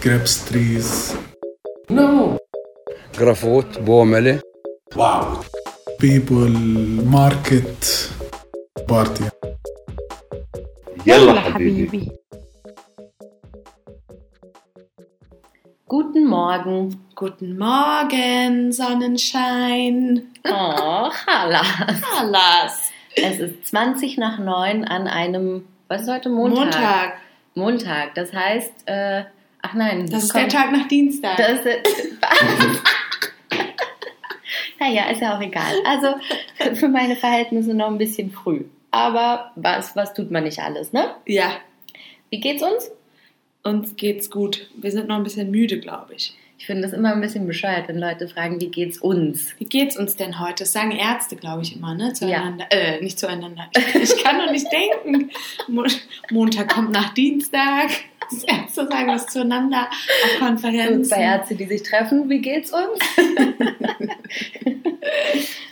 grapes trees. No. Grafot, Bomele. Wow. People, market, party. يلا حبيبي. Guten Morgen. Guten Morgen, Sonnenschein. Oh, Chalas. Alas. Es ist 20 nach 9 an einem, was ist heute Montag? Montag. Montag. Das heißt, äh, ach nein. Das ist komm, der Tag nach Dienstag. Das ist, naja, ist ja auch egal. Also für meine Verhältnisse noch ein bisschen früh. Aber was, was tut man nicht alles, ne? ja, Wie geht's uns? uns geht's gut. Wir sind noch ein bisschen müde, glaube ich. Ich finde es immer ein bisschen bescheuert, wenn Leute fragen, wie geht's uns? Wie geht's uns denn heute? Das sagen Ärzte, glaube ich, immer, ne? Zueinander. Äh, nicht zueinander. Ich kann doch nicht denken. Mo Montag kommt nach Dienstag. Ärzte sagen das zueinander auf Und Konferenzen. zwei Ärzte, die sich treffen, wie geht's uns?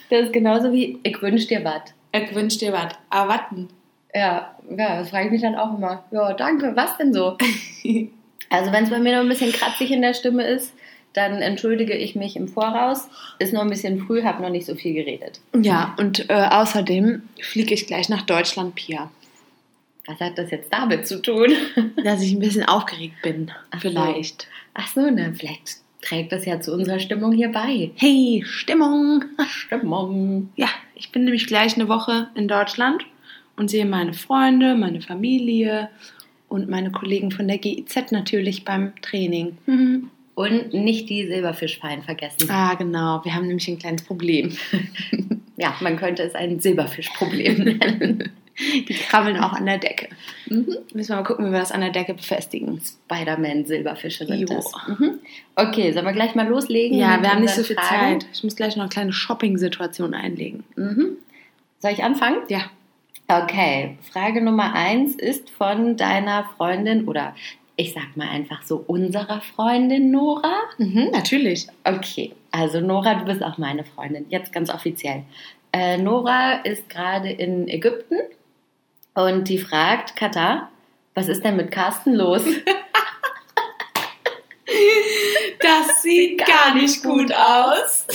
das ist genauso wie, ich wünsch dir was. Ich wünsch dir was. Erwarten. Ja, ja, das frage ich mich dann auch immer. Ja, danke, was denn so? Also wenn es bei mir noch ein bisschen kratzig in der Stimme ist, dann entschuldige ich mich im Voraus. Ist noch ein bisschen früh, habe noch nicht so viel geredet. Ja, und äh, außerdem fliege ich gleich nach Deutschland, Pia. Was hat das jetzt damit zu tun? Dass ich ein bisschen aufgeregt bin. Ach so. vielleicht. Ach so, ne, vielleicht trägt das ja zu unserer Stimmung hier bei. Hey, Stimmung. Stimmung. Ja, ich bin nämlich gleich eine Woche in Deutschland und sehe meine Freunde, meine Familie und meine Kollegen von der GIZ natürlich beim Training. Mhm. Und nicht die Silberfischfallen vergessen. Ah, genau. Wir haben nämlich ein kleines Problem. Ja, man könnte es ein Silberfischproblem nennen. Die krabbeln auch an der Decke. Mhm. Müssen wir mal gucken, wie wir das an der Decke befestigen. Spider-Man-Silberfische sind Jo. das. Mhm. Okay, sollen wir gleich mal loslegen? Ja, wir haben nicht so viel Fragen? Zeit. Ich muss gleich noch eine kleine Shopping-Situation einlegen. Mhm. Soll ich anfangen? Ja. Okay, Frage Nummer eins ist von deiner Freundin oder ich sag mal einfach so unserer Freundin Nora. Mhm, natürlich. Okay, also Nora, du bist auch meine Freundin, jetzt ganz offiziell. Äh, Nora ist gerade in Ägypten und die fragt Katar, was ist denn mit Carsten los? Das sieht gar nicht gut aus.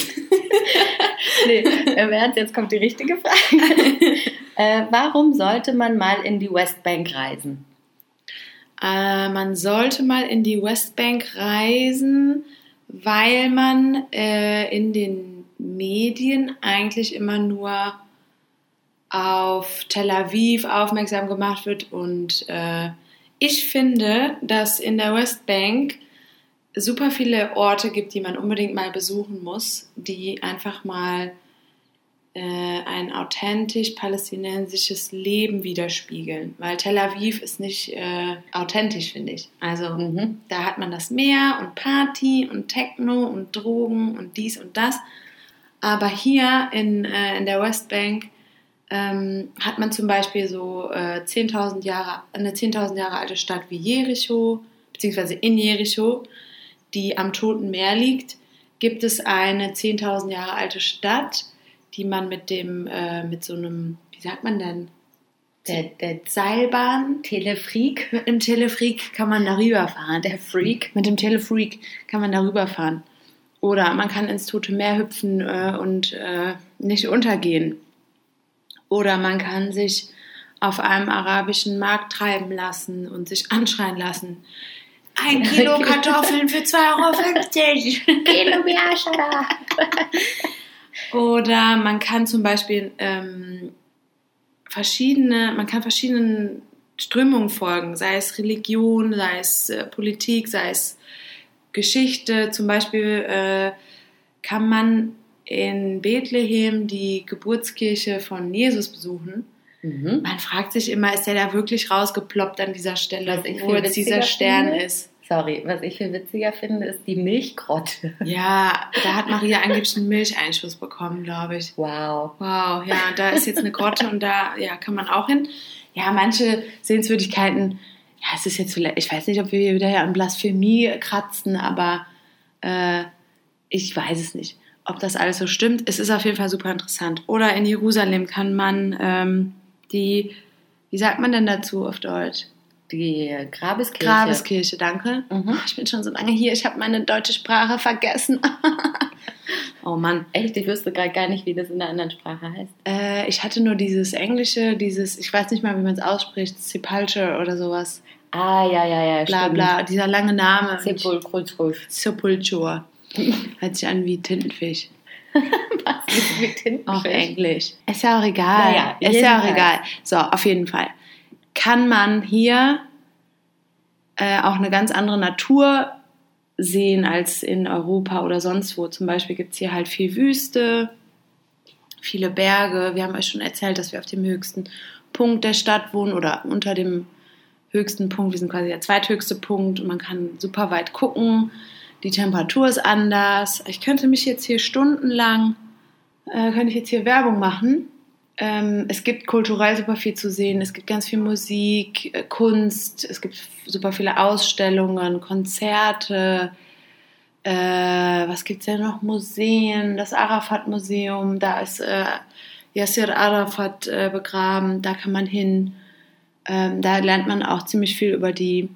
nee, im Ernst, jetzt kommt die richtige Frage. äh, warum sollte man mal in die Westbank reisen? Äh, man sollte mal in die Westbank reisen, weil man äh, in den Medien eigentlich immer nur auf Tel Aviv aufmerksam gemacht wird. Und äh, ich finde, dass in der Westbank super viele Orte gibt, die man unbedingt mal besuchen muss, die einfach mal äh, ein authentisch palästinensisches Leben widerspiegeln. Weil Tel Aviv ist nicht äh, authentisch, finde ich. Also Mhm. da hat man das Meer und Party und Techno und Drogen und dies und das. Aber hier in, äh, in der Westbank ähm, hat man zum Beispiel so äh, 10.000 Jahre, eine 10.000 Jahre alte Stadt wie Jericho, beziehungsweise in Jericho, die am Toten Meer liegt, gibt es eine 10.000 Jahre alte Stadt, die man mit dem, äh, mit so einem, wie sagt man denn, Der, der Seilbahn, Telefreak, mit einem Telefreak kann man darüber fahren. der Freak, Mit dem Telefreak kann man darüber fahren. Oder man kann ins Tote Meer hüpfen äh, und äh, nicht untergehen. Oder man kann sich auf einem arabischen Markt treiben lassen und sich anschreien lassen. Ein Kilo Kartoffeln für 2,50 Euro. Kilo Biashara. Oder man kann zum Beispiel ähm, verschiedene, man kann verschiedenen Strömungen folgen, sei es Religion, sei es äh, Politik, sei es Geschichte. Zum Beispiel äh, kann man in Bethlehem die Geburtskirche von Jesus besuchen. Mhm. Man fragt sich immer, ist der da wirklich rausgeploppt an dieser Stelle, wo jetzt dieser Stern finde? ist? Sorry, was ich viel witziger finde, ist die Milchgrotte. Ja, da hat Maria angeblich einen Milcheinschuss bekommen, glaube ich. Wow. Wow, ja, da ist jetzt eine Grotte und da ja, kann man auch hin. Ja, manche Sehenswürdigkeiten, ja, es ist jetzt vielleicht, ich weiß nicht, ob wir hier wieder an Blasphemie kratzen, aber äh, ich weiß es nicht, ob das alles so stimmt. Es ist auf jeden Fall super interessant. Oder in Jerusalem kann man ähm, die, wie sagt man denn dazu auf Deutsch? Die Grabeskirche. Grabeskirche, danke. Mhm. Ich bin schon so lange hier, ich habe meine deutsche Sprache vergessen. oh Mann. Echt, ich wüsste gerade gar nicht, wie das in der anderen Sprache heißt. Äh, ich hatte nur dieses Englische, dieses, ich weiß nicht mal, wie man es ausspricht, Sepulture oder sowas. Ah, ja, ja, ja, Bla stimmt. bla, dieser lange Name. Sepulchre. Sepulture. Hört sich an wie Tintenfisch. Was ist mit Tintenfisch? Auch Englisch. Ist ja auch egal. Naja, ist ja auch egal. So, auf jeden Fall. Kann man hier äh, auch eine ganz andere Natur sehen als in Europa oder sonst wo. Zum Beispiel gibt es hier halt viel Wüste, viele Berge. Wir haben euch schon erzählt, dass wir auf dem höchsten Punkt der Stadt wohnen oder unter dem höchsten Punkt. Wir sind quasi der zweithöchste Punkt und man kann super weit gucken. Die Temperatur ist anders. Ich könnte mich jetzt hier stundenlang, äh, könnte ich jetzt hier Werbung machen. Ähm, es gibt kulturell super viel zu sehen. Es gibt ganz viel Musik, äh, Kunst. Es gibt super viele Ausstellungen, Konzerte. Äh, was gibt es denn noch? Museen, das Arafat-Museum. Da ist äh, Yasser Arafat äh, begraben. Da kann man hin. Ähm, da lernt man auch ziemlich viel über die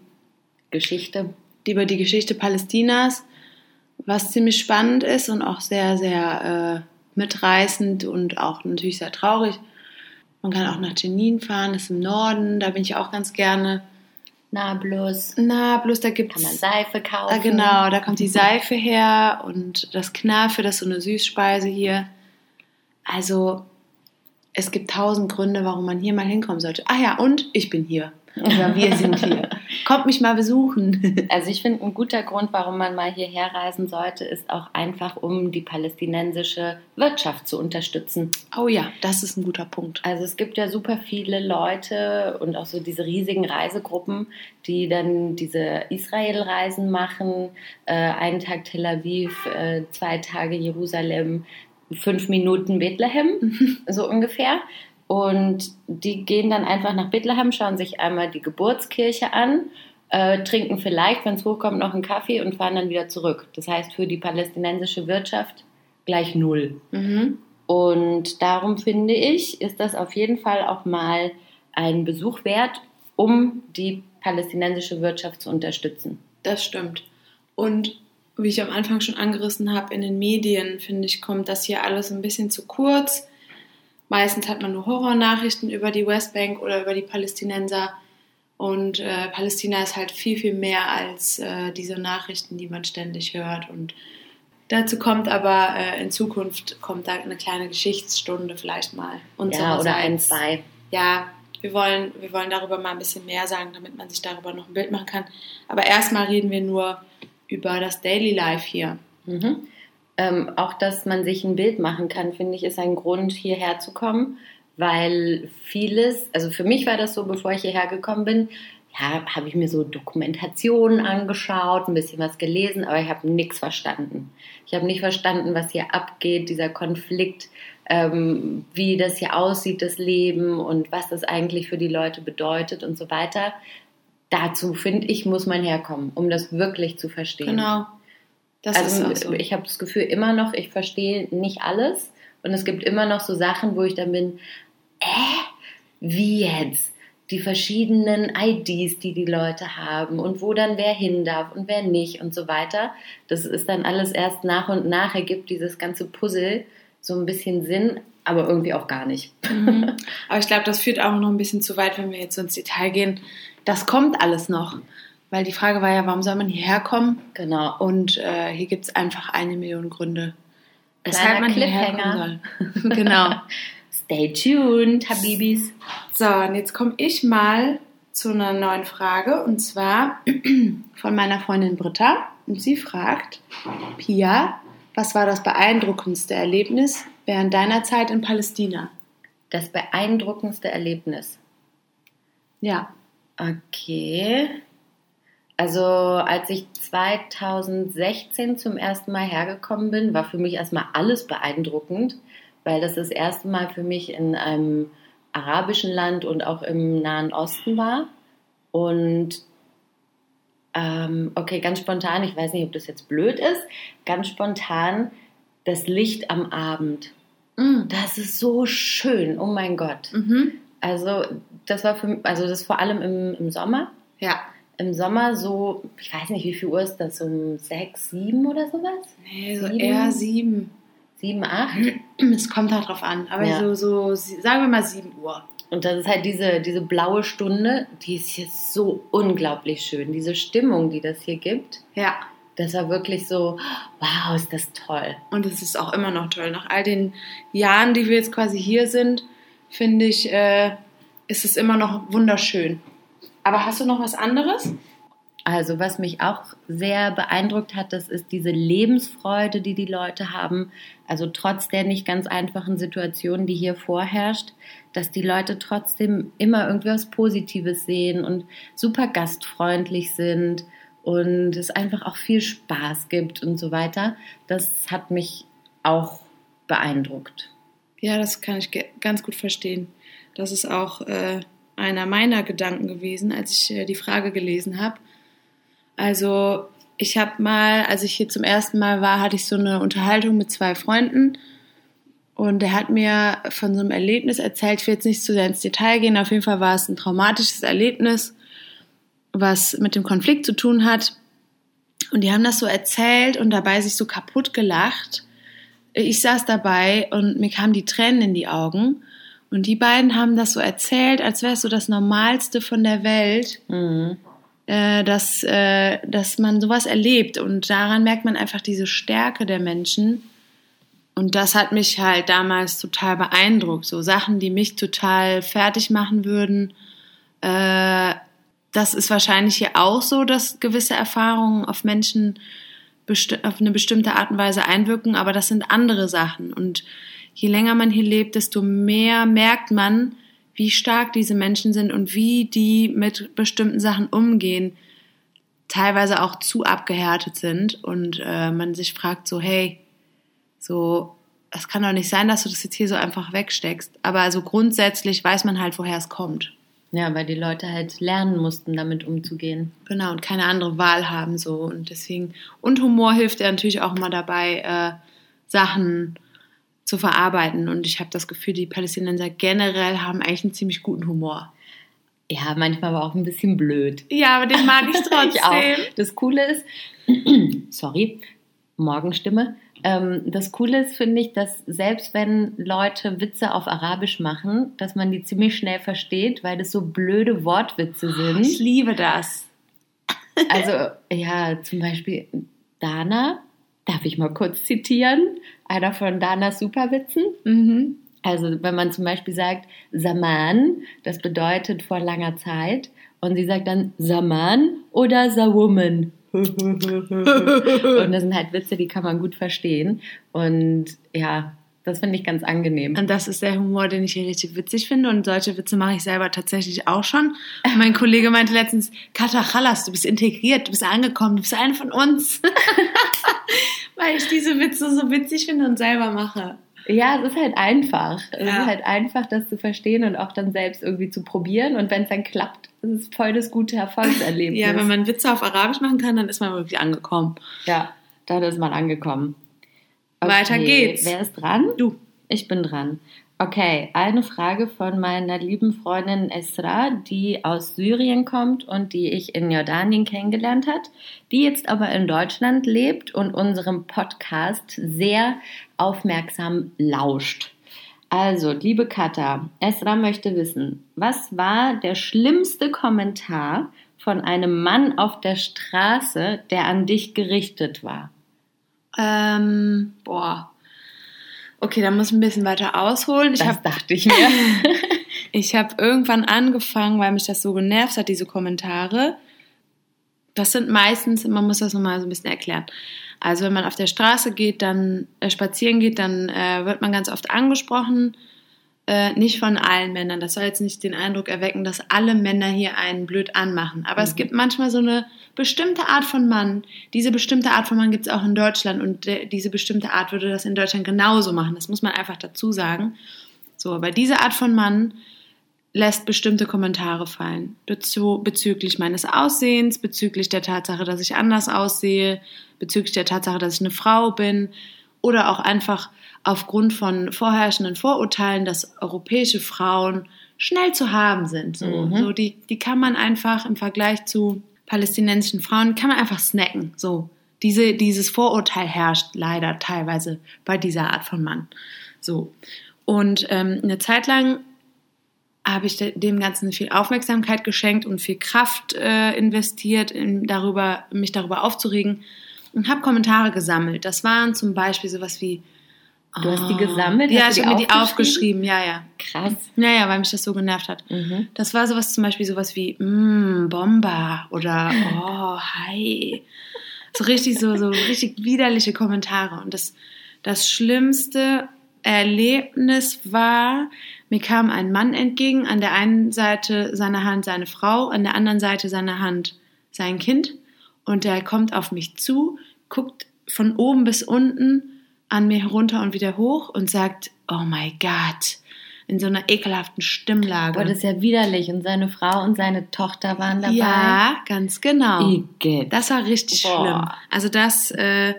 Geschichte. Über die Geschichte Palästinas, was ziemlich spannend ist und auch sehr, sehr äh, mitreißend und auch natürlich sehr traurig. Man kann auch nach Jenin fahren, das ist im Norden, da bin ich auch ganz gerne. Nablus. Na, bloß da gibt Kann man es. Seife kaufen. Ah, genau, da kommt die Seife her und das Knafe, das ist so eine Süßspeise hier. Also, es gibt tausend Gründe, warum man hier mal hinkommen sollte. Ah ja, und ich bin hier. Oder wir sind hier. Kommt mich mal besuchen. Also ich finde, ein guter Grund, warum man mal hierher reisen sollte, ist auch einfach, um die palästinensische Wirtschaft zu unterstützen. Oh ja, das ist ein guter Punkt. Also es gibt ja super viele Leute und auch so diese riesigen Reisegruppen, die dann diese Israel-Reisen machen. Äh, einen Tag Tel Aviv, äh, zwei Tage Jerusalem, fünf Minuten Bethlehem, so ungefähr. Und die gehen dann einfach nach Bethlehem, schauen sich einmal die Geburtskirche an, äh, trinken vielleicht, wenn es hochkommt, noch einen Kaffee und fahren dann wieder zurück. Das heißt für die palästinensische Wirtschaft gleich null. Mhm. Und darum finde ich, ist das auf jeden Fall auch mal ein Besuch wert, um die palästinensische Wirtschaft zu unterstützen. Das stimmt. Und wie ich am Anfang schon angerissen habe, in den Medien, finde ich, kommt das hier alles ein bisschen zu kurz. Meistens hat man nur Horrornachrichten über die Westbank oder über die Palästinenser. Und äh, Palästina ist halt viel, viel mehr als äh, diese Nachrichten, die man ständig hört. Und dazu kommt aber äh, in Zukunft kommt da eine kleine Geschichtsstunde vielleicht mal. ja, oder ein, zwei. Ja, wir wollen, wir wollen darüber mal ein bisschen mehr sagen, damit man sich darüber noch ein Bild machen kann. Aber erstmal reden wir nur über das Daily Life hier. Mhm. Ähm, auch, dass man sich ein Bild machen kann, finde ich, ist ein Grund, hierher zu kommen, weil vieles, also für mich war das so, bevor ich hierher gekommen bin, ja, habe ich mir so Dokumentationen angeschaut, ein bisschen was gelesen, aber ich habe nichts verstanden. Ich habe nicht verstanden, was hier abgeht, dieser Konflikt, ähm, wie das hier aussieht, das Leben und was das eigentlich für die Leute bedeutet und so weiter. Dazu, finde ich, muss man herkommen, um das wirklich zu verstehen. Genau. Das also so. ich habe das Gefühl immer noch, ich verstehe nicht alles und es gibt immer noch so Sachen, wo ich dann bin, äh, wie jetzt? Die verschiedenen IDs, die die Leute haben und wo dann wer hin darf und wer nicht und so weiter. Das ist dann alles erst nach und nach ergibt dieses ganze Puzzle so ein bisschen Sinn, aber irgendwie auch gar nicht. Mhm. Aber ich glaube, das führt auch noch ein bisschen zu weit, wenn wir jetzt so ins Detail gehen. Das kommt alles noch. Weil die Frage war ja, warum soll man hierher kommen? Genau. Und äh, hier gibt es einfach eine Million Gründe, Kleiner hierher kommen soll. genau. Stay tuned, Habibis. So, und jetzt komme ich mal zu einer neuen Frage und zwar von meiner Freundin Britta. Und sie fragt, Pia, was war das beeindruckendste Erlebnis während deiner Zeit in Palästina? Das beeindruckendste Erlebnis. Ja. Okay. Also als ich 2016 zum ersten Mal hergekommen bin, war für mich erstmal alles beeindruckend, weil das das erste Mal für mich in einem arabischen Land und auch im Nahen Osten war. Und ähm, okay, ganz spontan, ich weiß nicht, ob das jetzt blöd ist, ganz spontan das Licht am Abend. Mhm. Das ist so schön, oh mein Gott. Mhm. Also das war für also das vor allem im, im Sommer. Ja. Im Sommer so, ich weiß nicht, wie viel Uhr ist das, um sechs, sieben oder sowas? Nee, so Sieben? eher sieben. Sieben, acht? Es kommt halt drauf an. Aber Ja. so, so, sagen wir mal sieben Uhr. Und das ist halt diese, diese blaue Stunde, die ist hier so unglaublich schön. Diese Stimmung, die das hier gibt, Ja. das war wirklich so, wow, ist das toll. Und es ist auch immer noch toll. Nach all den Jahren, die wir jetzt quasi hier sind, finde ich, äh, ist es immer noch wunderschön. Aber hast du noch was anderes? Also was mich auch sehr beeindruckt hat, das ist diese Lebensfreude, die die Leute haben. Also trotz der nicht ganz einfachen Situation, die hier vorherrscht, dass die Leute trotzdem immer irgendwie was Positives sehen und super gastfreundlich sind und es einfach auch viel Spaß gibt und so weiter. Das hat mich auch beeindruckt. Ja, das kann ich ganz gut verstehen. Das ist auch äh, einer meiner Gedanken gewesen, als ich äh, die Frage gelesen habe. Also ich habe mal, als ich hier zum ersten Mal war, hatte ich so eine Unterhaltung mit zwei Freunden und er hat mir von so einem Erlebnis erzählt. Ich will jetzt nicht zu sehr ins Detail gehen. Auf jeden Fall war es ein traumatisches Erlebnis, was mit dem Konflikt zu tun hat. Und die haben das so erzählt und dabei sich so kaputt gelacht ich saß dabei und mir kamen die Tränen in die Augen. Und die beiden haben das so erzählt, als wäre es so das Normalste von der Welt, Mhm. äh, dass, äh, dass man sowas erlebt. Und daran merkt man einfach diese Stärke der Menschen. Und das hat mich halt damals total beeindruckt. So Sachen, die mich total fertig machen würden. Äh, das ist wahrscheinlich hier auch so, dass gewisse Erfahrungen auf Menschen auf eine bestimmte Art und Weise einwirken, aber das sind andere Sachen. Und je länger man hier lebt, desto mehr merkt man, wie stark diese Menschen sind und wie die mit bestimmten Sachen umgehen, teilweise auch zu abgehärtet sind und äh, man sich fragt so, hey, so, es kann doch nicht sein, dass du das jetzt hier so einfach wegsteckst. Aber also grundsätzlich weiß man halt, woher es kommt. Ja, weil die Leute halt lernen mussten, damit umzugehen. Genau, und keine andere Wahl haben so. Und deswegen, und Humor hilft ja natürlich auch immer dabei, äh, Sachen zu verarbeiten. Und ich habe das Gefühl, die Palästinenser generell haben eigentlich einen ziemlich guten Humor. Ja, manchmal aber auch ein bisschen blöd. Ja, aber den mag ich trotzdem. Ich auch. Das Coole ist, sorry, Morgenstimme. Ähm, das Coole ist, finde ich, dass selbst wenn Leute Witze auf Arabisch machen, dass man die ziemlich schnell versteht, weil das so blöde Wortwitze Ich sind. liebe das. Also, ja, zum Beispiel Dana, darf ich mal kurz zitieren? Einer von Danas Superwitzen. Mhm. Also wenn man zum Beispiel sagt Saman, das bedeutet vor langer Zeit, und sie sagt dann Saman oder Sawoman. und das sind halt Witze, die kann man gut verstehen. Und ja, das finde ich ganz angenehm. Und das ist der Humor, den ich hier richtig witzig finde. Und solche Witze mache ich selber tatsächlich auch schon. Mein Kollege meinte letztens, Kata Chalas, du bist integriert, du bist angekommen, du bist eine von uns. Weil ich diese Witze so witzig finde und selber mache. Ja, es ist halt einfach. Es Ja. ist halt einfach, das zu verstehen und auch dann selbst irgendwie zu probieren. Und wenn es dann klappt, ist es voll das gute Erfolgserlebnis. Ja, wenn man Witze auf Arabisch machen kann, dann ist man wirklich angekommen. Ja, dann ist man angekommen. Weiter geht's. Wer ist dran? Du. Ich bin dran. Okay, eine Frage von meiner lieben Freundin Esra, die aus Syrien kommt und die ich in Jordanien kennengelernt hat, die jetzt aber in Deutschland lebt und unserem Podcast sehr aufmerksam lauscht. Also, liebe Katha, Esra möchte wissen, was war der schlimmste Kommentar von einem Mann auf der Straße, der an dich gerichtet war? Ähm, boah. Okay, da muss ich ein bisschen weiter ausholen. Ich Das habe dachte ich mir. Ich habe irgendwann angefangen, weil mich das so genervt hat, diese Kommentare. Das sind meistens, man muss das nochmal so ein bisschen erklären. Also wenn man auf der Straße geht, dann äh, spazieren geht, dann äh, wird man ganz oft angesprochen. Äh, nicht von allen Männern. Das soll jetzt nicht den Eindruck erwecken, dass alle Männer hier einen blöd anmachen. Aber es gibt manchmal so eine bestimmte Art von Mann. Diese bestimmte Art von Mann gibt es auch in Deutschland und diese bestimmte Art würde das in Deutschland genauso machen. Das muss man einfach dazu sagen. So, aber diese Art von Mann lässt bestimmte Kommentare fallen. Bezü bezüglich meines Aussehens, bezüglich der Tatsache, dass ich anders aussehe, bezüglich der Tatsache, dass ich eine Frau bin oder auch einfach aufgrund von vorherrschenden Vorurteilen, dass europäische Frauen schnell zu haben sind. So, Mhm. so die, die kann man einfach im Vergleich zu palästinensischen Frauen, kann man einfach snacken. So, diese, dieses Vorurteil herrscht leider teilweise bei dieser Art von Mann. So. Und ähm, eine Zeit lang habe ich de- dem Ganzen viel Aufmerksamkeit geschenkt und viel Kraft äh, investiert, in, darüber, mich darüber aufzuregen und habe Kommentare gesammelt. Das waren zum Beispiel sowas wie. Du hast die ah, gesammelt? Ja, Hast ich habe die mir die aufgeschrieben, ja, ja. Krass. Ja, ja, weil mich das so genervt hat. Mhm. Das war sowas zum Beispiel sowas wie mm, Bomber oder oh, hi. So richtig so, so richtig widerliche Kommentare. Und das, das schlimmste Erlebnis war, mir kam ein Mann entgegen, an der einen Seite seiner Hand seine Frau, an der anderen Seite seiner Hand sein Kind. Und der kommt auf mich zu, guckt von oben bis unten an mir herunter und wieder hoch und sagt, oh my God, in so einer ekelhaften Stimmlage. Boah, das ist ja widerlich. Und seine Frau und seine Tochter waren dabei. Ja, ganz genau. Igitt. Das war richtig Boah. schlimm. Also das, äh,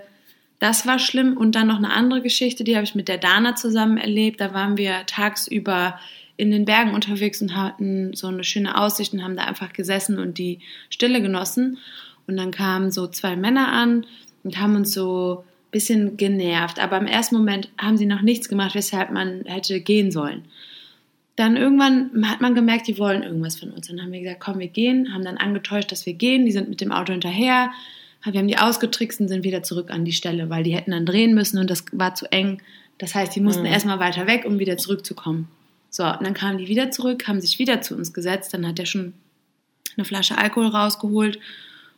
das war schlimm. Und dann noch eine andere Geschichte, die habe ich mit der Dana zusammen erlebt. Da waren wir tagsüber in den Bergen unterwegs und hatten so eine schöne Aussicht und haben da einfach gesessen und die Stille genossen. Und dann kamen so zwei Männer an und haben uns so bisschen genervt. Aber im ersten Moment haben sie noch nichts gemacht, weshalb man hätte gehen sollen dann irgendwann hat man gemerkt, die wollen irgendwas von uns. Dann haben wir gesagt, komm, wir gehen, haben dann angetäuscht, dass wir gehen. Die sind mit dem Auto hinterher. Wir haben die ausgetrickst und sind wieder zurück an die Stelle, weil die hätten dann drehen müssen und das war zu eng. Das heißt, die mussten Mhm. erstmal weiter weg, um wieder zurückzukommen. So, und dann kamen die wieder zurück, haben sich wieder zu uns gesetzt. Dann hat er schon eine Flasche Alkohol rausgeholt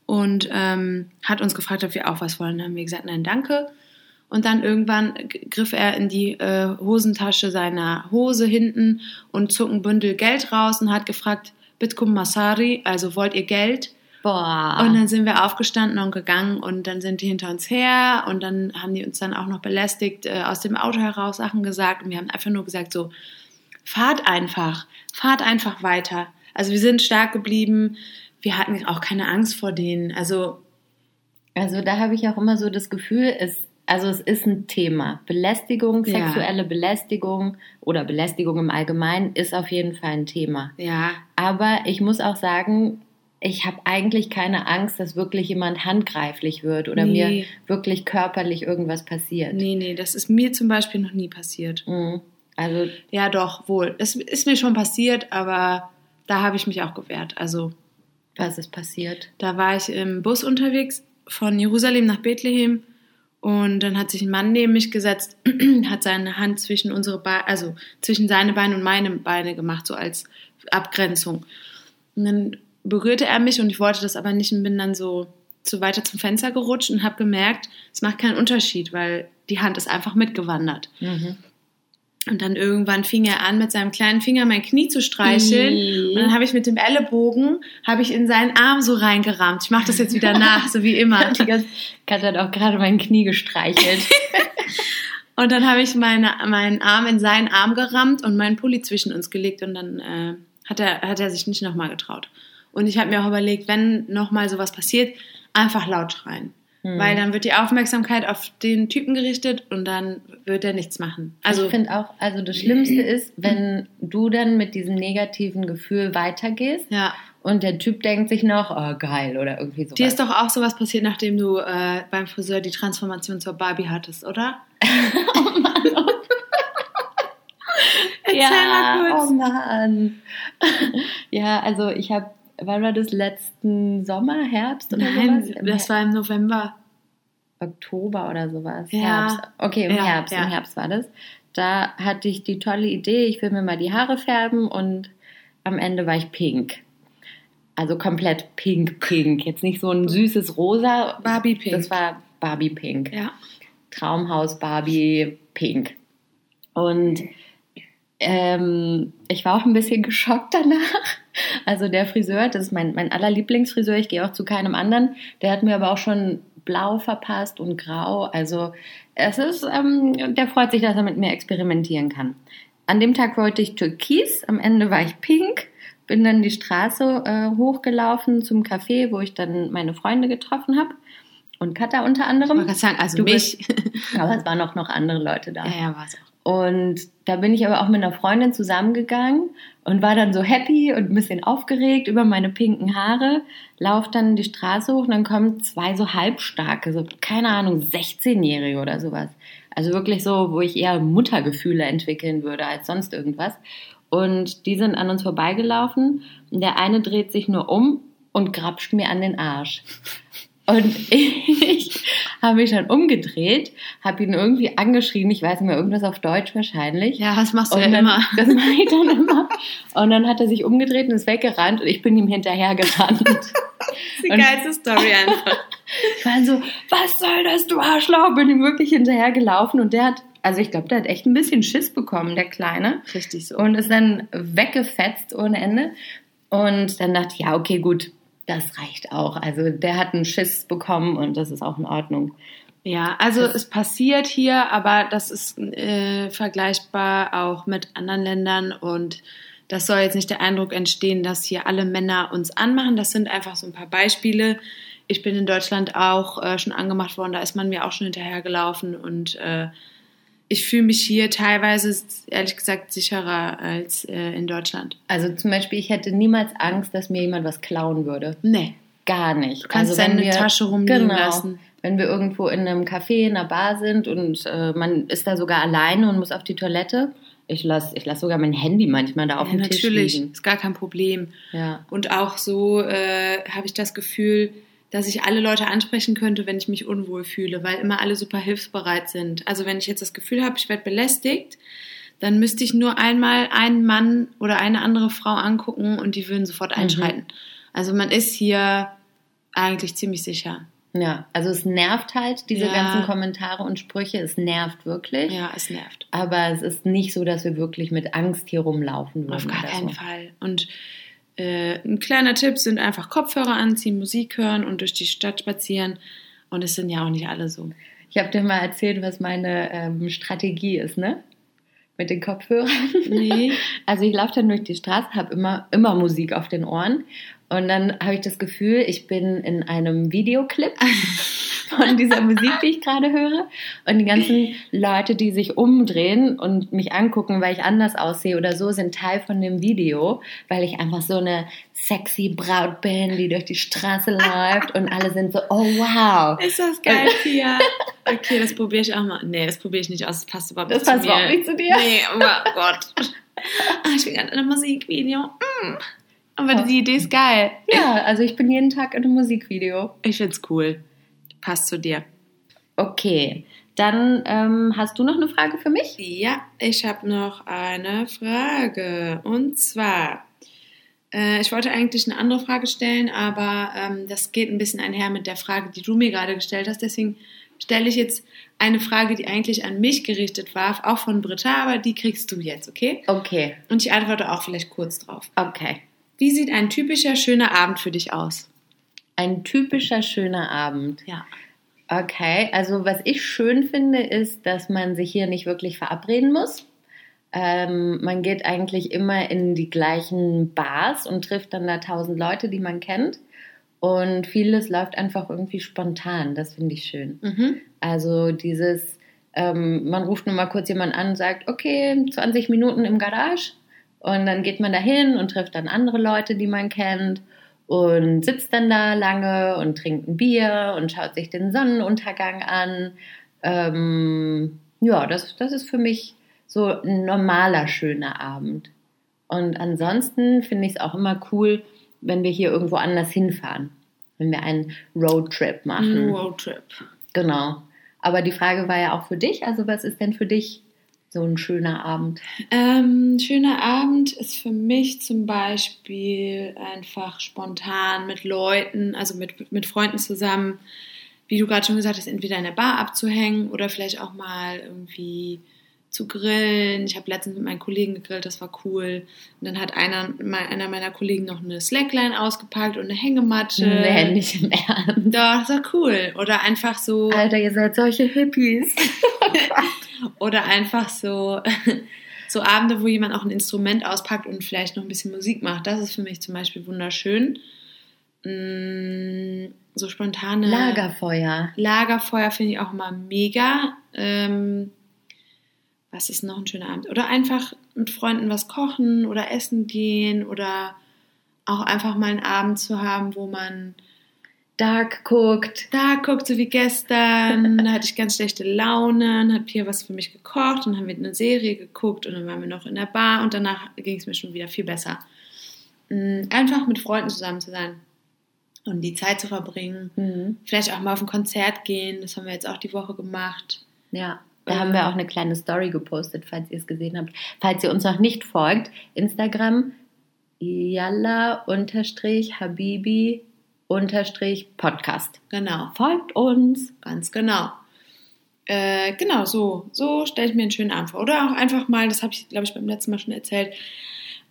und ähm, hat uns gefragt, ob wir auch was wollen. Dann haben wir gesagt, nein, danke. Und dann irgendwann griff er in die äh, Hosentasche seiner Hose hinten und zog ein Bündel Geld raus und hat gefragt, Bitkum Masari, also wollt ihr Geld? Boah. Und dann sind wir aufgestanden und gegangen und dann sind die hinter uns her und dann haben die uns dann auch noch belästigt, äh, aus dem Auto heraus Sachen gesagt und wir haben einfach nur gesagt so, fahrt einfach, fahrt einfach weiter. Also wir sind stark geblieben, wir hatten auch keine Angst vor denen. Also Also da habe ich auch immer so das Gefühl, es, also es ist ein Thema. Belästigung, Ja. sexuelle Belästigung oder Belästigung im Allgemeinen ist auf jeden Fall ein Thema. ja, Aber ich muss auch sagen, ich habe eigentlich keine Angst, dass wirklich jemand handgreiflich wird oder Nee. mir wirklich körperlich irgendwas passiert. nee, nee, das ist mir zum Beispiel noch nie passiert. Mhm. Also Ja, doch, wohl. Es ist mir schon passiert, aber da habe ich mich auch gewehrt. Also was ist passiert? Da war ich im Bus unterwegs von Jerusalem nach Bethlehem und dann hat sich ein Mann neben mich gesetzt, hat seine Hand zwischen unsere Beine, also zwischen seine Beine und meine Beine gemacht, so als Abgrenzung. Und dann berührte er mich und ich wollte das aber nicht und bin dann so zu weiter zum Fenster gerutscht und habe gemerkt, es macht keinen Unterschied, weil die Hand ist einfach mitgewandert. Mhm. Und dann irgendwann fing er an, mit seinem kleinen Finger mein Knie zu streicheln. Ih. Und dann habe ich mit dem Ellenbogen, habe ich in seinen Arm so reingerammt. Ich mache das jetzt wieder nach, so wie immer. Katja hat auch gerade mein Knie gestreichelt. Und dann habe ich meine, meinen Arm in seinen Arm gerammt und meinen Pulli zwischen uns gelegt. Und dann äh, hat, er, hat er sich nicht nochmal getraut. Und ich habe mir auch überlegt, wenn nochmal sowas passiert, einfach laut schreien. Hm. Weil dann wird die Aufmerksamkeit auf den Typen gerichtet und dann wird er nichts machen. Also ich finde auch, also das Schlimmste ist, wenn du dann mit diesem negativen Gefühl weitergehst ja. und der Typ denkt sich noch, oh geil oder irgendwie sowas. Dir ist doch auch sowas passiert, nachdem du äh, beim Friseur die Transformation zur Barbie hattest, oder? Erzähl mal kurz. Oh Mann. ja, also ich habe, wann war das letzten Sommer, Herbst oder Nein, sowas? Das war im November. Oktober oder sowas. Ja. Herbst. Okay, im Ja, Herbst, ja. im Herbst war das. Da hatte ich die tolle Idee, ich will mir mal die Haare färben und am Ende war ich pink. Also komplett pink, pink. Jetzt nicht so ein süßes Rosa. Barbie Pink. Das war Barbie Pink. Ja. Traumhaus Barbie Pink. Und ähm, ich war auch ein bisschen geschockt danach. Also der Friseur, das ist mein, mein allerlieblingsfriseur, ich gehe auch zu keinem anderen, der hat mir aber auch schon blau verpasst und grau. Also es ist, ähm, der freut sich, dass er mit mir experimentieren kann. An dem Tag wollte ich türkis, am Ende war ich pink, bin dann die Straße äh, hochgelaufen zum Café, wo ich dann meine Freunde getroffen habe. Und Katha unter Ich anderem. gerade sagen, also Du mich. Aber es waren auch noch andere Leute da. ja, ja, war es auch. Und da bin ich aber auch mit einer Freundin zusammengegangen und war dann so happy und ein bisschen aufgeregt über meine pinken Haare, lauf dann die Straße hoch und dann kommen zwei so halbstarke, so keine Ahnung, 16-Jährige oder sowas. Also wirklich so, wo ich eher Muttergefühle entwickeln würde als sonst irgendwas. Und die sind an uns vorbeigelaufen und der eine dreht sich nur um und grapscht mir an den Arsch. Und ich habe mich dann umgedreht, habe ihn irgendwie angeschrien, ich weiß nicht mehr, irgendwas auf Deutsch wahrscheinlich. Ja, das machst du ja dann, immer. Das mache ich dann immer. Und dann hat er sich umgedreht und ist weggerannt und ich bin ihm hinterhergerannt. Die Und- geilste Story einfach. Ich war so, was soll das, du Arschloch? Bin ihm wirklich hinterhergelaufen und der hat, also ich glaube, der hat echt ein bisschen Schiss bekommen, der Kleine. Richtig so. Und ist dann weggefetzt ohne Ende. Und dann dachte ich, ja, okay, gut, das reicht auch. Also der hat einen Schiss bekommen und das ist auch in Ordnung. Ja, also es passiert hier, aber das ist äh, vergleichbar auch mit anderen Ländern und das soll jetzt nicht der Eindruck entstehen, dass hier alle Männer uns anmachen. Das sind einfach so ein paar Beispiele. Ich bin in Deutschland auch äh, schon angemacht worden, da ist man mir auch schon hinterhergelaufen und äh, ich fühle mich hier teilweise, ehrlich gesagt, sicherer als äh, in Deutschland. Also zum Beispiel, ich hätte niemals Angst, dass mir jemand was klauen würde. Nee. Gar nicht. Du kannst also, wenn deine wir- Tasche rumliegen genau, lassen. Wenn wir irgendwo in einem Café, in einer Bar sind und äh, man ist da sogar alleine und muss auf die Toilette, ich lasse ich lass sogar mein Handy manchmal da auf Ja, dem Tisch natürlich, liegen. ist gar kein Problem. Ja. Und auch so äh, habe ich das Gefühl, dass ich alle Leute ansprechen könnte, wenn ich mich unwohl fühle, weil immer alle super hilfsbereit sind. Also wenn ich jetzt das Gefühl habe, ich werde belästigt, dann müsste ich nur einmal einen Mann oder eine andere Frau angucken und die würden sofort einschreiten. Also man ist hier eigentlich ziemlich sicher. Ja, also es nervt halt, diese Ja. ganzen Kommentare und Sprüche, es nervt wirklich. Ja, es nervt. Aber es ist nicht so, dass wir wirklich mit Angst hier rumlaufen würden. Auf gar keinen so. Fall. Und äh, ein kleiner Tipp sind einfach Kopfhörer anziehen, Musik hören und durch die Stadt spazieren. Und es sind ja auch nicht alle so. Ich habe dir mal erzählt, was meine ähm, Strategie ist, ne? Mit den Kopfhörern. Nee. Also ich laufe dann durch die Straße, habe immer, immer Musik auf den Ohren. Und dann habe ich das Gefühl, ich bin in einem Videoclip von dieser Musik, die ich gerade höre. Und die ganzen Leute, die sich umdrehen und mich angucken, weil ich anders aussehe oder so, sind Teil von dem Video, weil ich einfach so eine sexy Braut bin, die durch die Straße läuft und alle sind so, oh wow. Ist das geil, Pia? Okay, das probiere ich auch mal. Nee, das probiere ich nicht aus. Das passt überhaupt Das nicht passt zu mir. überhaupt nicht zu dir. Nee, oh Gott. Ah, ich bin gerade in einem Musikvideo. Mm. Aber die Idee ist geil. Ja, also ich bin jeden Tag in einem Musikvideo. Ich find's cool. Passt zu dir. Okay, dann ähm, hast du noch eine Frage für mich? Ja, ich habe noch eine Frage. Und zwar, äh, ich wollte eigentlich eine andere Frage stellen, aber ähm, das geht ein bisschen einher mit der Frage, die du mir gerade gestellt hast. Deswegen stelle ich jetzt eine Frage, die eigentlich an mich gerichtet war, auch von Britta, aber die kriegst du jetzt, okay? Okay, Und ich antworte auch vielleicht kurz drauf. okay. Wie sieht ein typischer schöner Abend für dich aus? Ein typischer schöner Abend. Ja. Okay, also was ich schön finde, ist, dass man sich hier nicht wirklich verabreden muss. Ähm, man geht eigentlich immer in die gleichen Bars und trifft dann da tausend Leute, die man kennt. Und vieles läuft einfach irgendwie spontan. Das finde ich schön. Mhm. Also dieses, ähm, man ruft nur mal kurz jemanden an und sagt, okay, 20 Minuten im Garage. Und dann geht man dahin und trifft dann andere Leute, die man kennt. Und sitzt dann da lange und trinkt ein Bier und schaut sich den Sonnenuntergang an. Ähm, ja, das, das ist für mich so ein normaler, schöner Abend. Und ansonsten finde ich es auch immer cool, wenn wir hier irgendwo anders hinfahren. Wenn wir einen Roadtrip machen. Roadtrip. Genau. Aber die Frage war ja auch für dich. Also was ist denn für dich so ein schöner Abend? Ähm, schöner Abend ist für mich zum Beispiel einfach spontan mit Leuten, also mit, mit Freunden zusammen, wie du gerade schon gesagt hast, entweder in der Bar abzuhängen oder vielleicht auch mal irgendwie zu grillen. Ich habe letztens mit meinen Kollegen gegrillt, das war cool. Und dann hat einer, einer meiner Kollegen noch eine Slackline ausgepackt und eine Hängematte. Nee, nicht im Ernst. Doch, das war cool. Oder einfach so. Alter, ihr seid solche Hippies. Oder einfach so, so Abende, wo jemand auch ein Instrument auspackt und vielleicht noch ein bisschen Musik macht. Das ist für mich zum Beispiel wunderschön. Mm, So spontane Lagerfeuer. Lagerfeuer finde ich auch immer mega. Ähm, was ist noch ein schöner Abend? Oder einfach mit Freunden was kochen oder essen gehen oder auch einfach mal einen Abend zu haben, wo man Dark guckt. da guckt, so wie gestern. Da hatte ich ganz schlechte Laune, hat Pia was für mich gekocht und haben wir eine Serie geguckt und dann waren wir noch in der Bar und danach ging es mir schon wieder viel besser. Mm, Einfach mit Freunden zusammen zu sein und die Zeit zu verbringen. Mhm. Vielleicht auch mal auf ein Konzert gehen, das haben wir jetzt auch die Woche gemacht. Ja, da haben wir auch eine kleine Story gepostet, falls ihr es gesehen habt. Falls ihr uns noch nicht folgt, Instagram yalla unterstrich podcast. Genau, Folgt uns. ganz genau. Äh, genau, so, so stelle ich mir einen schönen Abend vor. Oder auch einfach mal, das habe ich, glaube ich, beim letzten Mal schon erzählt,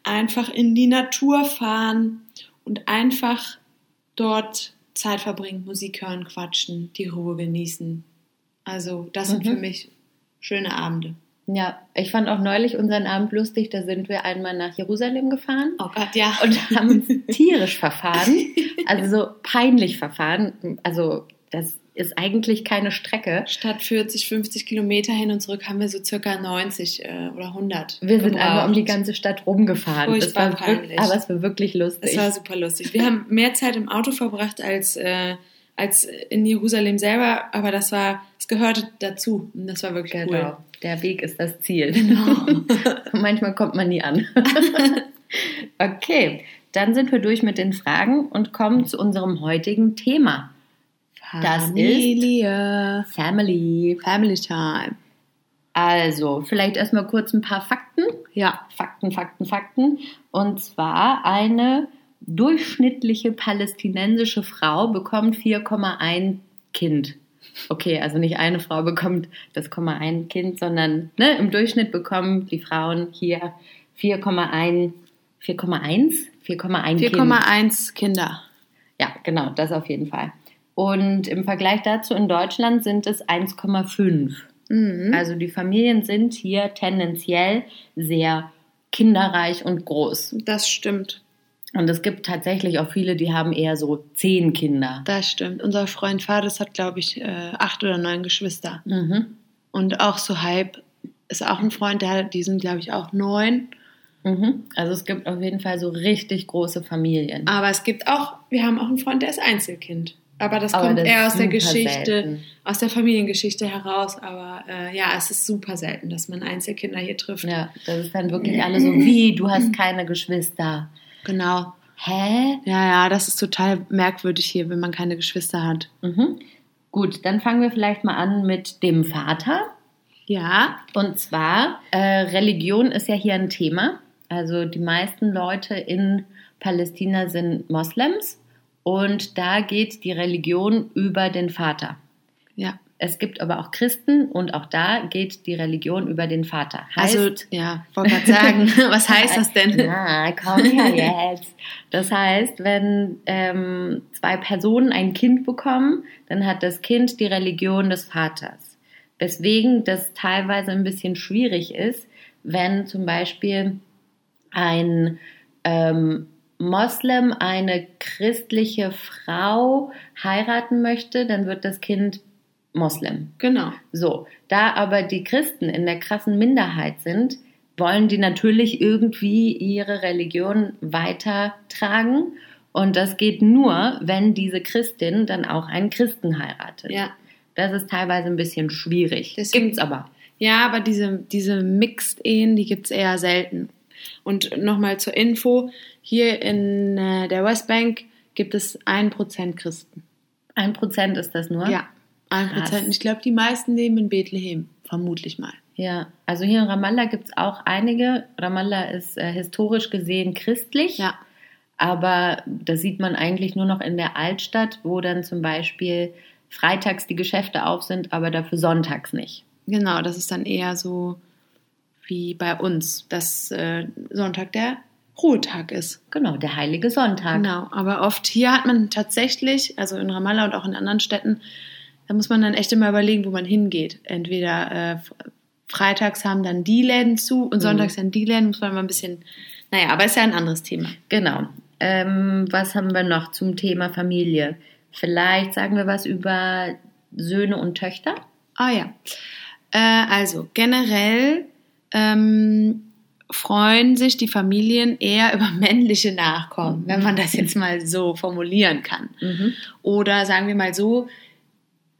einfach in die Natur fahren und einfach dort Zeit verbringen, Musik hören, quatschen, die Ruhe genießen. Also, das sind Mhm. für mich schöne Abende. Ja, ich fand auch neulich unseren Abend lustig. Da sind wir einmal nach Jerusalem gefahren Oh Gott, ja. und haben uns tierisch verfahren. Also so peinlich verfahren. Also das ist eigentlich keine Strecke. Statt 40, 50 Kilometer hin und zurück haben wir so circa 90 äh, oder 100. Wir sind einmal um die ganze Stadt rumgefahren. Das war wirklich, peinlich. aber es war wirklich lustig. Es war super lustig. Wir haben mehr Zeit im Auto verbracht als, äh, als in Jerusalem selber, aber das war, es gehörte dazu. Und das war wirklich Genau. cool. Der Weg ist das Ziel. Genau. Manchmal kommt man nie an. okay, dann sind wir durch mit den Fragen und kommen zu unserem heutigen Thema. Das ist- Familie. Family. Family Time. Also, vielleicht erstmal kurz ein paar Fakten. Ja. Fakten, Fakten, Fakten. Und zwar eine durchschnittliche palästinensische Frau bekommt 4,1 Kind. Okay, also nicht eine Frau bekommt das 0,1 Kind, sondern ne, im Durchschnitt bekommen die Frauen hier 4,1 4,1 4,1 Kind. 4,1 Kinder. Ja, genau, das auf jeden Fall. Und im Vergleich dazu in Deutschland sind es 1,5. Mhm. Also die Familien sind hier tendenziell sehr kinderreich und groß. Das stimmt. Und es gibt tatsächlich auch viele, die haben eher so zehn Kinder. Das stimmt. Unser Freund Fades hat, glaube ich, äh, acht oder neun Geschwister. Mhm. Und auch so Hype ist auch ein Freund, der, die sind, glaube ich, auch neun. Mhm. Also es gibt auf jeden Fall so richtig große Familien. Aber es gibt auch, wir haben auch einen Freund, der ist Einzelkind. Aber das Aber kommt das eher aus der Geschichte, selten. aus der Familiengeschichte heraus. Aber äh, ja, es ist super selten, dass man Einzelkinder hier trifft. Ja, das ist dann wirklich alle so, wie, du hast keine Geschwister. Genau. Hä? Ja, ja, das ist total merkwürdig hier, wenn man keine Geschwister hat. Mhm. Gut, dann fangen wir vielleicht mal an mit dem Vater. Ja, Und zwar, äh, Religion ist ja hier ein Thema. Also die meisten Leute in Palästina sind Moslems und da geht die Religion über den Vater. ja. Es gibt aber auch Christen und auch da geht die Religion über den Vater. Also, ja, wollte gerade sagen, was heißt das denn? Na, komm her jetzt. Das heißt, wenn ähm, zwei Personen ein Kind bekommen, dann hat das Kind die Religion des Vaters. Weswegen das teilweise ein bisschen schwierig ist, wenn zum Beispiel ein ähm, Moslem eine christliche Frau heiraten möchte, dann wird das Kind Moslem. Genau. So, da aber die Christen in der krassen Minderheit sind, wollen die natürlich irgendwie ihre Religion weitertragen. Und das geht nur, wenn diese Christin dann auch einen Christen heiratet. Ja. Das ist teilweise ein bisschen schwierig. Deswegen- Gibt's aber. Ja, aber diese, diese Mixed-Ehen, die gibt es eher selten. Und nochmal zur Info, hier in äh, der Westbank gibt es 1% Christen. Ein Prozent ist das nur. Ja, 1%. Krass. Und Ich glaube, die meisten leben in Bethlehem, vermutlich mal. Ja, also hier in Ramallah gibt's auch einige. Ramallah ist äh, historisch gesehen christlich. Ja, Aber das sieht man eigentlich nur noch in der Altstadt, wo dann zum Beispiel freitags die Geschäfte auf sind, aber dafür sonntags nicht. genau, das ist dann eher so wie bei uns, dass äh, Sonntag der Ruhetag ist. Genau, der heilige Sonntag. Genau, aber oft hier hat man tatsächlich, also in Ramallah und auch in anderen Städten, da muss man dann echt immer überlegen, wo man hingeht. Entweder äh, freitags haben dann die Läden zu und sonntags dann die Läden, muss man mal ein bisschen, naja, aber ist ja ein anderes Thema. Genau. Ähm, was haben wir noch zum Thema Familie? Vielleicht sagen wir was über Söhne und Töchter. Ah ja. Äh, also generell ähm, freuen sich die Familien eher über männliche Nachkommen, wenn man das jetzt mal so formulieren kann. Mhm. Oder sagen wir mal so,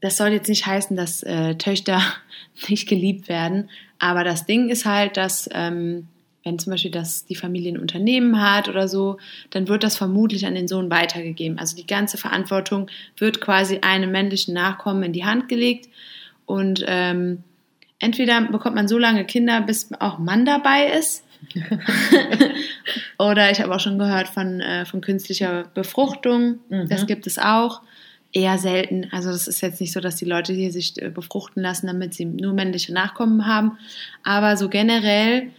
das soll jetzt nicht heißen, dass äh, Töchter nicht geliebt werden, aber das Ding ist halt, dass ähm, wenn zum Beispiel das die Familie ein Unternehmen hat oder so, dann wird das vermutlich an den Sohn weitergegeben. Also die ganze Verantwortung wird quasi einem männlichen Nachkommen in die Hand gelegt und ähm, entweder bekommt man so lange Kinder, bis auch Mann dabei ist. Oder ich habe auch schon gehört von, äh, von künstlicher Befruchtung. Mhm. Das gibt es auch. Eher selten. Also das ist jetzt nicht so, dass die Leute hier sich äh, befruchten lassen, damit sie nur männliche Nachkommen haben. Aber so generell,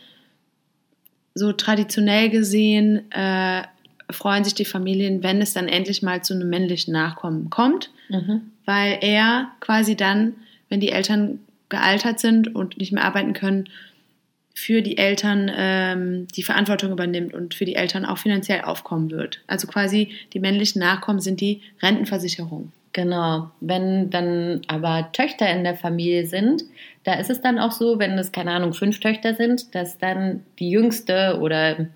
so traditionell gesehen, äh, freuen sich die Familien, wenn es dann endlich mal zu einem männlichen Nachkommen kommt, Mhm. weil er quasi dann, wenn die Eltern gealtert sind und nicht mehr arbeiten können, für die Eltern ähm, die Verantwortung übernimmt und für die Eltern auch finanziell aufkommen wird. Also quasi die männlichen Nachkommen sind die Rentenversicherung. Genau. Wenn dann aber Töchter in der Familie sind, da ist es dann auch so, wenn es, keine Ahnung, fünf Töchter sind, dass dann die jüngste oder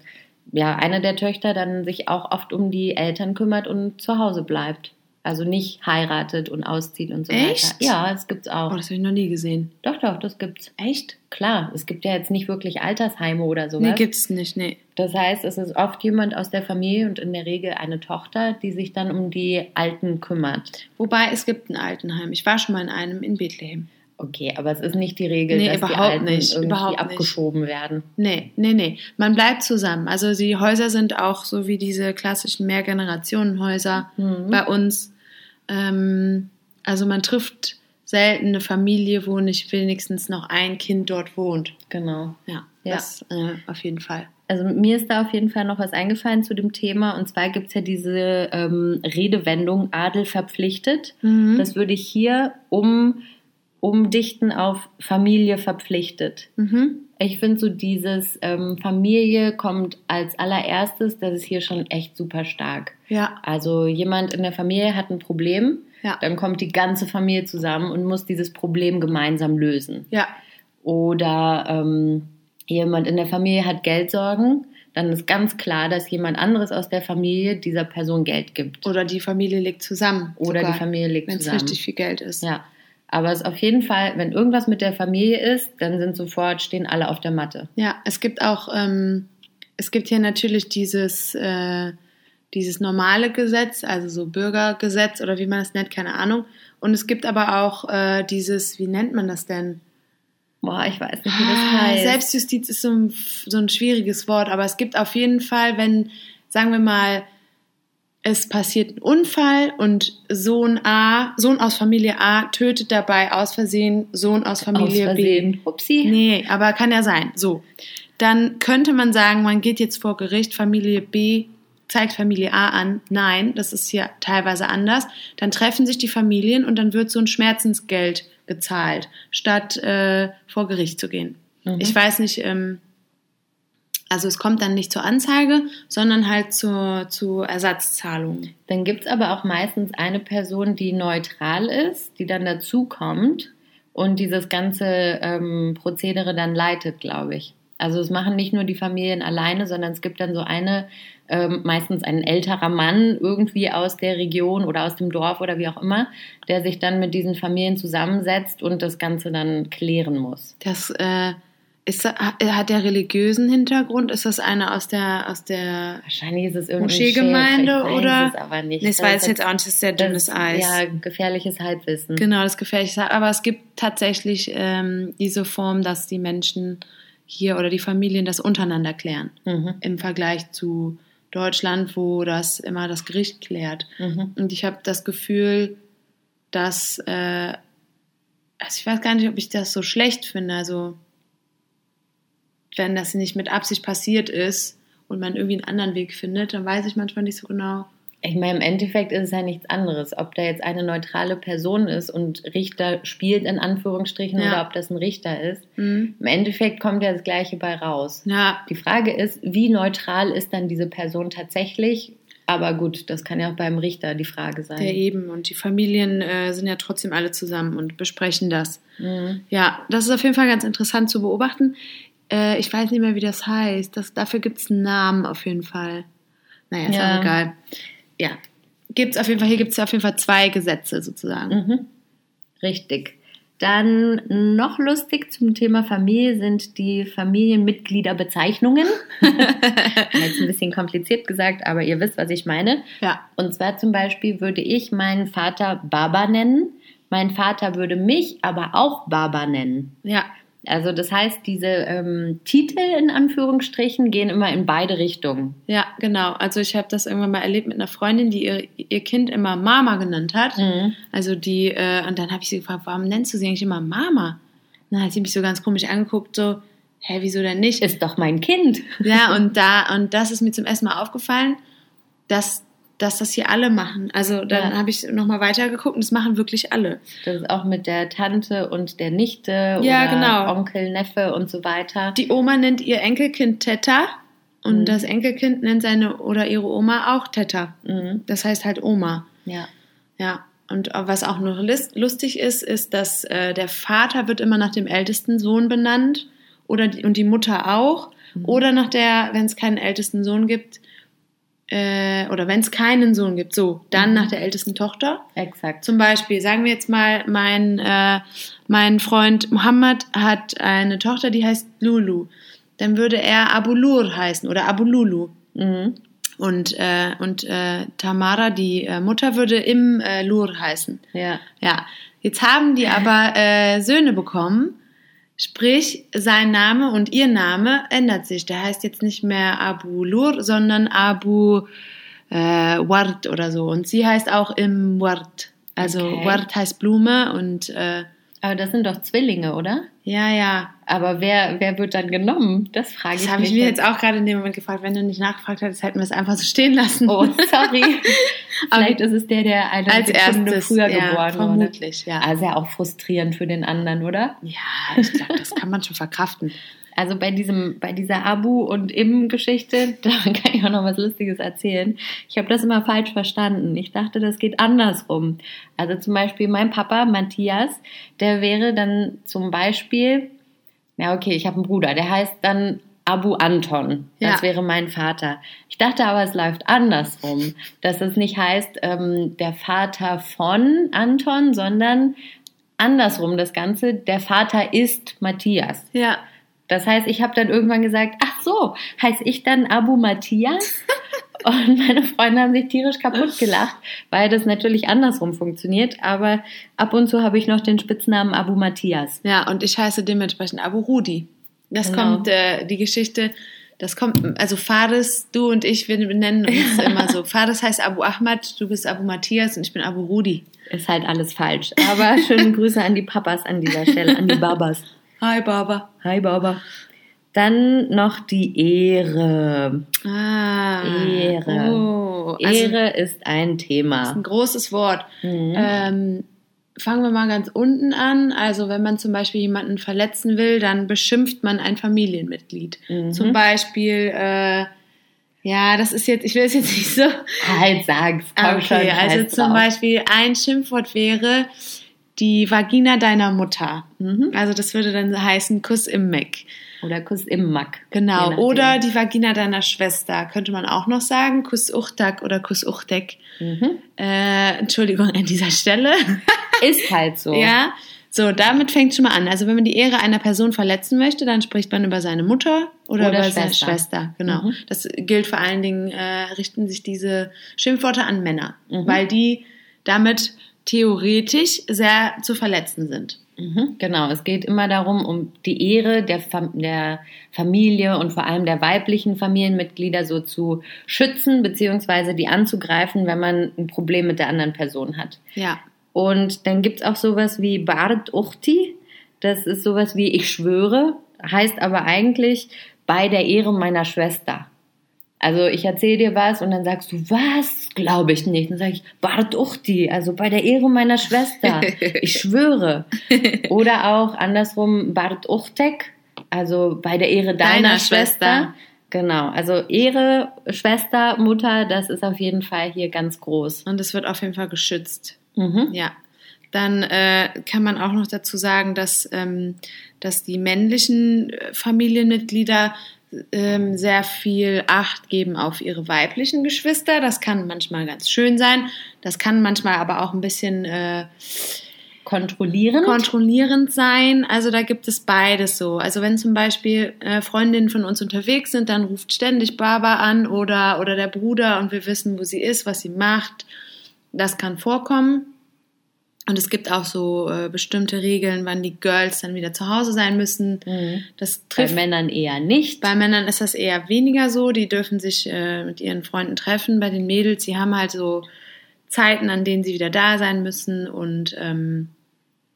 ja, eine der Töchter dann sich auch oft um die Eltern kümmert und zu Hause bleibt. Also nicht heiratet und auszieht und so Echt? weiter. Ja, das gibt's auch. Oh, das habe ich noch nie gesehen. Doch, doch, das gibt's. Echt? Klar, es gibt ja jetzt nicht wirklich Altersheime oder sowas. Nee, gibt's nicht, nee. Das heißt, es ist oft jemand aus der Familie und in der Regel eine Tochter, die sich dann um die Alten kümmert. Wobei es gibt ein Altenheim. Ich war schon mal in einem in Bethlehem. Okay, aber es ist nicht die Regel, Nee, dass die überhaupt Alten nicht, irgendwie überhaupt nicht. abgeschoben werden. Nee, nee, nee. Man bleibt zusammen. Also die Häuser sind auch so wie diese klassischen Mehrgenerationenhäuser Mhm. bei uns. Ähm, also man trifft selten eine Familie, wo nicht wenigstens noch ein Kind dort wohnt. Genau. Ja, Ja. das äh, auf jeden Fall. Also mir ist da auf jeden Fall noch was eingefallen zu dem Thema. Und zwar gibt es ja diese ähm, Redewendung Adel verpflichtet. Mhm. Das würde ich hier um, umdichten auf Familie verpflichtet. Mhm. Ich finde so dieses ähm, Familie kommt als allererstes, das ist hier schon echt super stark. Ja, Also jemand in der Familie hat ein Problem, ja, dann kommt die ganze Familie zusammen und muss dieses Problem gemeinsam lösen. ja, Oder ähm, jemand in der Familie hat Geldsorgen, dann ist ganz klar, dass jemand anderes aus der Familie dieser Person Geld gibt. Oder die Familie legt zusammen. Oder sogar, die Familie legt Wenn es zusammen. richtig viel Geld ist. Ja. Aber es ist auf jeden Fall, wenn irgendwas mit der Familie ist, dann sind sofort, stehen alle auf der Matte. Ja, es gibt auch, ähm, es gibt hier natürlich dieses, äh, dieses normale Gesetz, also so Bürgergesetz oder wie man das nennt, keine Ahnung. Und es gibt aber auch äh, dieses, wie nennt man das denn? Boah, ich weiß nicht, wie das Ah, heißt. Selbstjustiz ist so ein, so ein schwieriges Wort, aber es gibt auf jeden Fall, wenn, sagen wir mal, es passiert ein Unfall und Sohn A, Sohn aus Familie A tötet dabei aus Versehen Sohn aus Familie Aus B. Versehen. Upsi. Nee, aber kann ja sein. So. Dann könnte man sagen, man geht jetzt vor Gericht, Familie B zeigt Familie A an. Nein, das ist hier teilweise anders. Dann treffen sich die Familien und dann wird so ein Schmerzensgeld gezahlt, statt äh, vor Gericht zu gehen. Mhm. Ich weiß nicht, ähm, also es kommt dann nicht zur Anzeige, sondern halt zur, zu Ersatzzahlungen. Dann gibt es aber auch meistens eine Person, die neutral ist, die dann dazukommt und dieses ganze ähm, Prozedere dann leitet, glaube ich. Also es machen nicht nur die Familien alleine, sondern es gibt dann so eine, ähm, meistens ein älterer Mann irgendwie aus der Region oder aus dem Dorf oder wie auch immer, der sich dann mit diesen Familien zusammensetzt und das Ganze dann klären muss. Das äh, ist, hat der religiösen Hintergrund? Ist das eine aus der aus der Moscheegemeinde Sheriff, ich weiß oder? es aber nicht. Nee, das Das weiß ich ist- jetzt auch nicht, das ist sehr das- dünnes Eis. Ja, gefährliches Halbwissen. Genau, das gefährliche. Aber es gibt tatsächlich ähm, diese Form, dass die Menschen hier oder die Familien das untereinander klären. Mhm. Im Vergleich zu Deutschland, wo das immer das Gericht klärt. Mhm. Und ich habe das Gefühl, dass, äh, also ich weiß gar nicht, ob ich das so schlecht finde. Also, wenn das nicht mit Absicht passiert ist und man irgendwie einen anderen Weg findet, dann weiß ich manchmal nicht so genau. Ich meine, im Endeffekt ist es ja nichts anderes, ob da jetzt eine neutrale Person ist und Richter spielt in Anführungsstrichen Ja. oder ob das ein Richter ist. Mhm. Im Endeffekt kommt ja das Gleiche bei raus. Ja, Die Frage ist, wie neutral ist dann diese Person tatsächlich Aber gut, das kann ja auch beim Richter die Frage sein. Der eben. Und die Familien äh, sind ja trotzdem alle zusammen und besprechen das. Mhm. Ja, das ist auf jeden Fall ganz interessant zu beobachten. Äh, ich weiß nicht mehr, wie das heißt. Das, dafür gibt es einen Namen auf jeden Fall. Naja, ist Ja. auch egal. Ja. Gibt's auf jeden Fall, hier gibt es auf jeden Fall zwei Gesetze sozusagen. Mhm. Richtig. Dann noch lustig zum Thema Familie sind die Familienmitgliederbezeichnungen. Jetzt ein bisschen kompliziert gesagt, aber ihr wisst, was ich meine. Ja. Und zwar zum Beispiel würde ich meinen Vater Baba nennen. Mein Vater würde mich aber auch Baba nennen. Ja. Also das heißt, diese ähm, Titel in Anführungsstrichen gehen immer in beide Richtungen. Ja, genau. Also ich habe das irgendwann mal erlebt mit einer Freundin, die ihr, ihr Kind immer Mama genannt hat. Mhm. Also die, äh, und dann habe ich sie gefragt, warum nennst du sie eigentlich immer Mama? Und dann hat sie mich so ganz komisch angeguckt, so, hä, wieso denn nicht? Ist doch mein Kind. Ja, und da, und das ist mir zum ersten Mal aufgefallen, dass, dass das hier alle machen. Also dann Ja. habe ich nochmal weitergeguckt und das machen wirklich alle. Das ist auch mit der Tante und der Nichte Ja, oder genau. Onkel, Neffe und so weiter. Die Oma nennt ihr Enkelkind Teta und Mhm. das Enkelkind nennt seine oder ihre Oma auch Teta. Mhm. Das heißt halt Oma. Ja. Ja, und was auch noch lustig ist, ist, dass äh, der Vater wird immer nach dem ältesten Sohn benannt oder die, und die Mutter auch. Oder nach der, wenn es keinen ältesten Sohn gibt, äh, oder wenn es keinen Sohn gibt, so, dann nach der ältesten Tochter. Exakt. Zum Beispiel, sagen wir jetzt mal, mein, äh, mein Freund Mohammed hat eine Tochter, die heißt Lulu. Dann würde er Abulur heißen oder Abululu. Mhm. Und, äh, und äh, Tamara, die äh, Mutter, würde Im äh, Lur heißen. Ja. Ja, jetzt haben die aber äh, Söhne bekommen. Sprich, sein Name und ihr Name ändert sich. Der heißt jetzt nicht mehr Abu Lur, sondern Abu äh, Ward oder so. Und sie heißt auch Im Ward. Also Okay. Ward heißt Blume und äh, Aber das sind doch Zwillinge, oder? Ja, ja. Aber wer, wer wird dann genommen? Das frage ich Das habe ich mich mir jetzt auch gerade in dem Moment gefragt. Wenn du nicht nachgefragt hättest, hätten wir es einfach so stehen lassen. Oh, sorry. Vielleicht ist es der, der eine Als Sekunde erstes, früher ja, geboren vermutlich, wurde. ja. Also ja auch frustrierend für den anderen, oder? Ja, ich glaube, das kann man schon verkraften. Also bei diesem, bei dieser Abu und Im-Geschichte, da kann ich auch noch was Lustiges erzählen. Ich habe das immer falsch verstanden. Ich dachte, das geht andersrum. Also zum Beispiel mein Papa Matthias, der wäre dann zum Beispiel, ja okay, ich habe einen Bruder, der heißt dann Abu Anton. Das Ja. wäre mein Vater. Ich dachte aber, es läuft andersrum, dass es nicht heißt ähm, der Vater von Anton, sondern andersrum das Ganze. Der Vater ist Matthias. Ja. Das heißt, ich habe dann irgendwann gesagt, ach so, heiße ich dann Abu Matthias? Und meine Freunde haben sich tierisch kaputt gelacht, weil das natürlich andersrum funktioniert. Aber ab und zu habe ich noch den Spitznamen Abu Matthias. Ja, und ich heiße dementsprechend Abu Rudi. Das Genau. kommt, äh, die Geschichte, das kommt, also Fares, du und ich, wir nennen uns immer so. Fares heißt Abu Ahmad, du bist Abu Matthias und ich bin Abu Rudi. Ist halt alles falsch. Aber schöne Grüße an die Papas an dieser Stelle, an die Babas. Hi, Baba. Hi Baba. Dann noch die Ehre. Ah. Ehre. Oh, also, Ehre ist ein Das ist Thema. ein großes Wort. Mhm. Ähm, fangen wir mal ganz unten an. Also wenn man zum Beispiel jemanden verletzen will, dann beschimpft man ein Familienmitglied. Mhm. Zum Beispiel, äh, ja, das ist jetzt, ich will es jetzt nicht so. Halt, sag's. Komm schon, Okay, also scheiß zum drauf. Beispiel ein Schimpfwort wäre die Vagina deiner Mutter. Mhm. Also das würde dann heißen Kuss im Meck. Oder Kuss im Mack. Genau. Oder die Vagina deiner Schwester, könnte man auch noch sagen. Kuss Uchtak oder Kuss Uchtek. Mhm. Äh, Entschuldigung an dieser Stelle. Ist halt so. Ja. So, damit fängt schon mal an. Also wenn man die Ehre einer Person verletzen möchte, dann spricht man über seine Mutter oder, Oder über seine Schwester. Schwester. Genau. Mhm. Das gilt vor allen Dingen, äh, richten sich diese Schimpfworte an Männer, Mhm. weil die damit theoretisch sehr zu verletzen sind. Mhm, genau, es geht immer darum, um die Ehre der, Fam der Familie und vor allem der weiblichen Familienmitglieder so zu schützen, beziehungsweise die anzugreifen, wenn man ein Problem mit der anderen Person hat. Ja. Und dann gibt's auch sowas wie Bard Uchti. Das ist sowas wie ich schwöre, heißt aber eigentlich bei der Ehre meiner Schwester. Also ich erzähle dir was und dann sagst du, was? Glaube ich nicht. Dann sage ich, Bard Uchti, also bei der Ehre meiner Schwester. Ich schwöre. Oder auch andersrum Bard Uchtek, also bei der Ehre deiner, Deiner Schwester. Schwester. Genau, also Ehre, Schwester, Mutter, das ist auf jeden Fall hier ganz groß. Und es wird auf jeden Fall geschützt. Mhm. Ja. Dann äh, kann man auch noch dazu sagen, dass, ähm, dass die männlichen äh, Familienmitglieder ähm, sehr viel Acht geben auf ihre weiblichen Geschwister. Das kann manchmal ganz schön sein. Das kann manchmal aber auch ein bisschen äh, Kontrollierend. kontrollierend sein. Also da gibt es beides so. Also wenn zum Beispiel äh, Freundinnen von uns unterwegs sind, dann ruft ständig Baba an oder, oder der Bruder und wir wissen, wo sie ist, was sie macht. Das kann vorkommen. Und es gibt auch so äh, bestimmte Regeln, wann die Girls dann wieder zu Hause sein müssen. Mhm. Das Bei trifft Männern eher nicht. bei Männern ist das eher weniger so. Die dürfen sich äh, mit ihren Freunden treffen. Bei den Mädels, die haben halt so Zeiten, an denen sie wieder da sein müssen und ähm,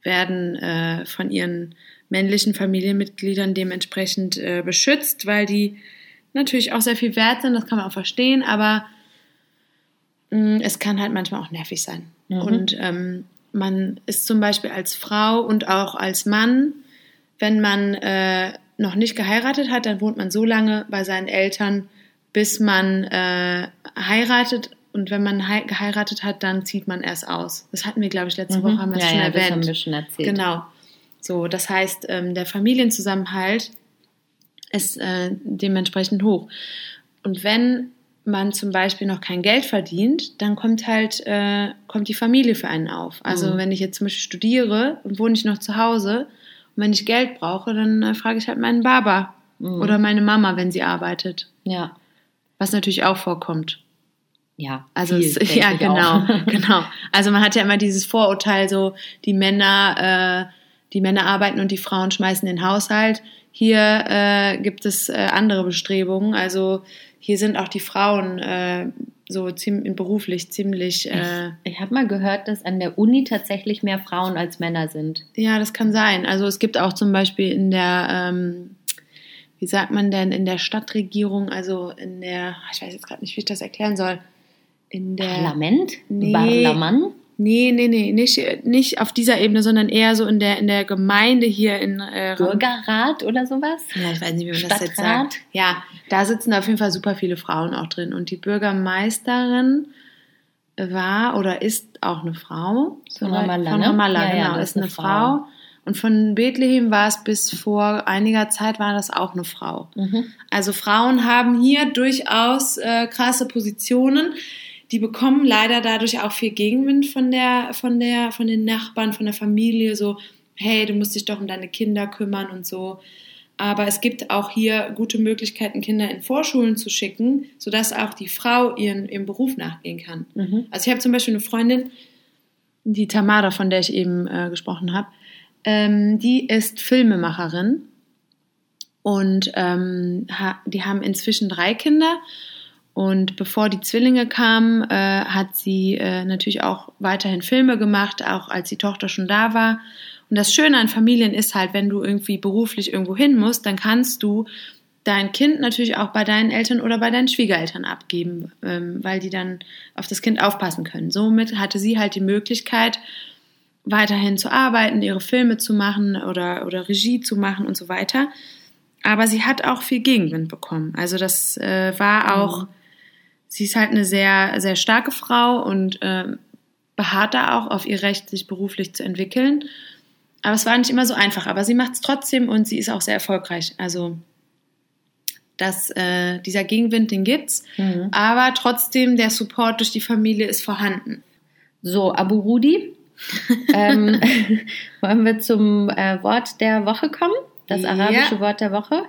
werden äh, von ihren männlichen Familienmitgliedern dementsprechend äh, beschützt, weil die natürlich auch sehr viel wert sind. Das kann man auch verstehen, aber mh, es kann halt manchmal auch nervig sein. Mhm. Und ähm, man ist zum Beispiel als Frau und auch als Mann, wenn man äh, noch nicht geheiratet hat, dann wohnt man so lange bei seinen Eltern, bis man äh, heiratet. Und wenn man hei- geheiratet hat, dann zieht man erst aus. Das hatten wir, glaube ich, letzte Woche haben wir Mhm. ja, das schon ja, das erwähnt. haben wir schon erzählt. Genau. So, das heißt, ähm, der Familienzusammenhalt ist äh, dementsprechend hoch. Und wenn man zum Beispiel noch kein Geld verdient, dann kommt halt äh, kommt die Familie für einen auf. Also Mhm. wenn ich jetzt zum Beispiel studiere und wohne ich noch zu Hause und wenn ich Geld brauche, dann äh, frage ich halt meinen Baba Mhm. oder meine Mama, wenn sie arbeitet. Ja, Was natürlich auch vorkommt. ja. Also viel, es, ja, genau, genau. Also man hat ja immer dieses Vorurteil, so die Männer, äh, die Männer arbeiten und die Frauen schmeißen den Haushalt. Hier äh, gibt es äh, andere Bestrebungen. Also hier sind auch die Frauen äh, so ziemlich beruflich ziemlich. Äh, Ich habe mal gehört, dass an der Uni tatsächlich mehr Frauen als Männer sind. ja, das kann sein. Also es gibt auch zum Beispiel in der ähm, wie sagt man denn, in der Stadtregierung, also in der, ich weiß jetzt gerade nicht, wie ich das erklären soll, in der Parlament? Nee. Parlament? Nee, nee, nee, nicht, nicht auf dieser Ebene, sondern eher so in der, in der Gemeinde hier in äh, Bürgerrat oder sowas? Ja, ich weiß nicht, wie man das jetzt Stadtrat? sagt. Ja, da sitzen auf jeden Fall super viele Frauen auch drin. Und die Bürgermeisterin war oder ist auch eine Frau. Von Ramallah, Von ne? Ramallah, Ja, ja, genau, das ist eine Frau. Und von Bethlehem war es bis vor einiger Zeit war das auch eine Frau. Mhm. Also Frauen haben hier durchaus äh, krasse Positionen. Die bekommen leider dadurch auch viel Gegenwind von der, von der, von den Nachbarn, von der Familie. So, hey, du musst dich doch um deine Kinder kümmern und so. Aber es gibt auch hier gute Möglichkeiten, Kinder in Vorschulen zu schicken, sodass auch die Frau ihren, ihrem Beruf nachgehen kann. Mhm. Also ich habe zum Beispiel eine Freundin, die Tamara, von der ich eben äh, gesprochen habe, ähm, die ist Filmemacherin und ähm, ha, die haben inzwischen drei Kinder. Und bevor die Zwillinge kamen, äh, hat sie äh, natürlich auch weiterhin Filme gemacht, auch als die Tochter schon da war. Und das Schöne an Familien ist halt, wenn du irgendwie beruflich irgendwo hin musst, dann kannst du dein Kind natürlich auch bei deinen Eltern oder bei deinen Schwiegereltern abgeben, ähm, weil die dann auf das Kind aufpassen können. Somit hatte sie halt die Möglichkeit, weiterhin zu arbeiten, ihre Filme zu machen oder, oder Regie zu machen und so weiter. Aber sie hat auch viel Gegenwind bekommen. Also das äh, war auch, sie ist halt eine sehr, sehr starke Frau und ähm, beharrt da auch auf ihr Recht, sich beruflich zu entwickeln. Aber es war nicht immer so einfach. Aber sie macht es trotzdem und sie ist auch sehr erfolgreich. Also dass äh, dieser Gegenwind, den gibt's, Mhm. aber trotzdem der Support durch die Familie ist vorhanden. So, Abu Rudi, ähm, wollen wir zum äh, Wort der Woche kommen? Das Ja. arabische Wort der Woche?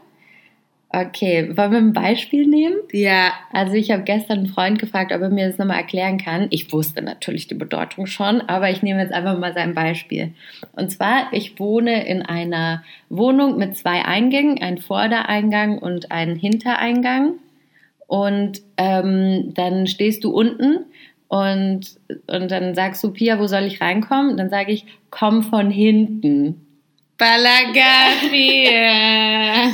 Okay, wollen wir ein Beispiel nehmen? Ja, Also ich habe gestern einen Freund gefragt, ob er mir das nochmal erklären kann. Ich wusste natürlich die Bedeutung schon, aber ich nehme jetzt einfach mal sein Beispiel. Und zwar, ich wohne in einer Wohnung mit zwei Eingängen, ein Vordereingang und einen Hintereingang. Und ähm, dann stehst du unten und, und dann sagst du, Pia, wo soll ich reinkommen? Dann sage ich, komm von hinten. Balagari.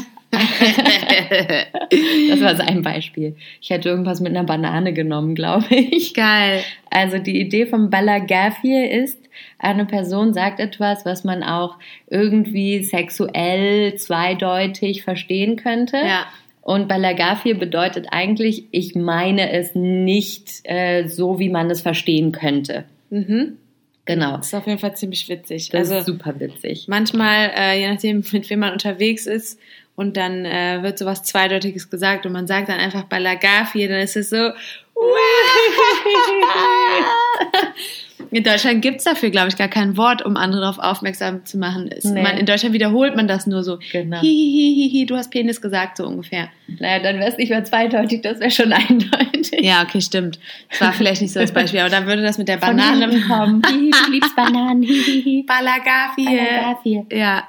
Das war sein Beispiel. Ich hätte irgendwas mit einer Banane genommen, glaube ich. Geil. Also die Idee vom Balagafir ist, eine Person sagt etwas, was man auch irgendwie sexuell zweideutig verstehen könnte. Ja. Und Balagafir bedeutet eigentlich, ich meine es nicht äh, so, wie man es verstehen könnte. Mhm. Genau. Das ist auf jeden Fall ziemlich witzig. Das also ist super witzig. manchmal, äh, je nachdem, mit wem man unterwegs ist, und dann äh, wird sowas Zweideutiges gesagt und man sagt dann einfach Balagafi, dann ist es so. In Deutschland gibt es dafür, glaube ich, gar kein Wort, um andere darauf aufmerksam zu machen. Nee. man, in Deutschland wiederholt man das nur so. Genau. Hihihihi, du hast Penis gesagt, so ungefähr. Naja, dann wäre es nicht mehr zweideutig, das wäre schon eindeutig. Ja, okay, stimmt. Das war vielleicht nicht so das Beispiel, aber dann würde das mit der Banane kommen. Hihi, du liebst Bananen. Balagafi. Balagafir. Ja,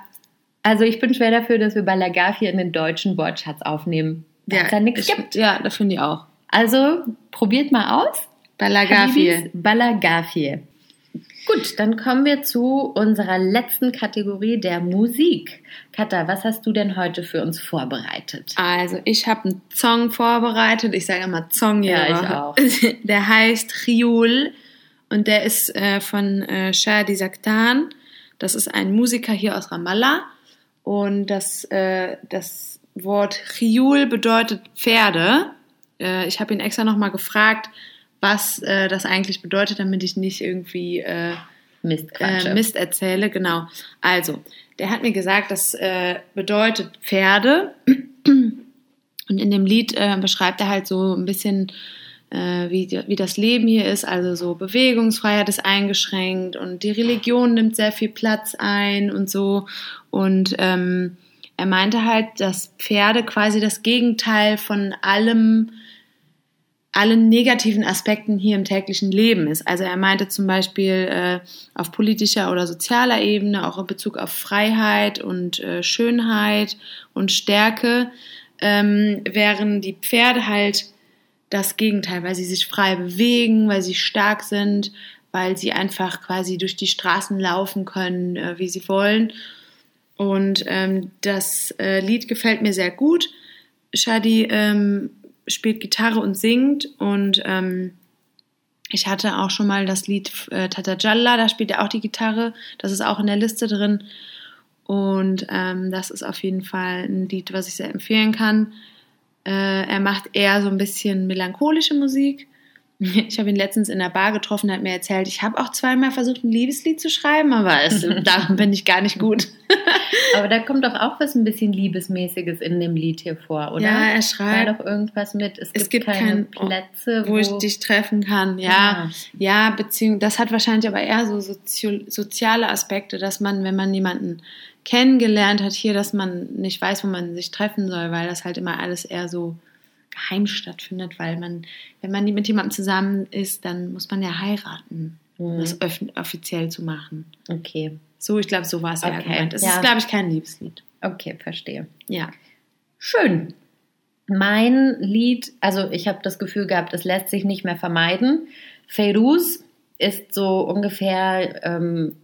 Also ich bin schwer dafür, dass wir Balagafir in den deutschen Wortschatz aufnehmen. Es da nichts ich- gibt. Ja, das finde ich auch. Also probiert mal aus. Balagafi. Habibis, Balagafir. Gut, dann kommen wir zu unserer letzten Kategorie der Musik. Katha, was hast du denn heute für uns vorbereitet? Also, ich habe einen Song vorbereitet. Ich sage immer Song Ja, ja. ich auch. Der heißt Riul und der ist äh, von äh, Shadi Saktan. Das ist ein Musiker hier aus Ramallah. Und das, äh, das Wort Riul bedeutet Pferde. Äh, ich habe ihn extra nochmal gefragt, was äh, das eigentlich bedeutet, damit ich nicht irgendwie äh, Mist, äh, Mist erzähle, genau. Also, der hat mir gesagt, das äh, bedeutet Pferde. Und in dem Lied äh, beschreibt er halt so ein bisschen, äh, wie, die- wie das Leben hier ist. Also so Bewegungsfreiheit ist eingeschränkt und die Religion nimmt sehr viel Platz ein und so. Und ähm, er meinte halt, dass Pferde quasi das Gegenteil von allem allen negativen Aspekten hier im täglichen Leben ist. Also er meinte zum Beispiel äh, auf politischer oder sozialer Ebene, auch in Bezug auf Freiheit und äh, Schönheit und Stärke, ähm, wären die Pferde halt das Gegenteil, weil sie sich frei bewegen, weil sie stark sind, weil sie einfach quasi durch die Straßen laufen können, äh, wie sie wollen. Und ähm, das äh, Lied gefällt mir sehr gut. Shadi ähm, spielt Gitarre und singt und ähm, ich hatte auch schon mal das Lied äh, Tata Jalla, da spielt er auch die Gitarre. Das ist auch in der Liste drin. Und ähm, das ist auf jeden Fall ein Lied, was ich sehr empfehlen kann. Äh, er macht eher so ein bisschen melancholische Musik. Ich habe ihn letztens in der Bar getroffen, hat mir erzählt, ich habe auch zweimal versucht, ein Liebeslied zu schreiben, aber es, darin bin ich gar nicht gut. Aber da kommt doch auch was ein bisschen Liebesmäßiges in dem Lied hier vor, oder? Ja, er War schreibt, doch irgendwas mit, es, Es gibt, gibt keine Ort, Plätze, wo ich dich treffen kann. Ja, ja, beziehungsweise das hat wahrscheinlich aber eher so soziale Aspekte, dass man, wenn man jemanden kennengelernt hat hier, dass man nicht weiß, wo man sich treffen soll, weil das halt immer alles eher so geheim stattfindet, weil man, wenn man mit jemandem zusammen ist, dann muss man ja heiraten, um Mhm. das offiziell zu machen. Okay, So, ich glaube, so war es ja Okay, gemeint. Es ja. ist, glaube ich, kein Liebeslied. okay, verstehe. Ja. Schön. Mein Lied, also ich habe das Gefühl gehabt, es lässt sich nicht mehr vermeiden. Feiruz ist so ungefähr ähm,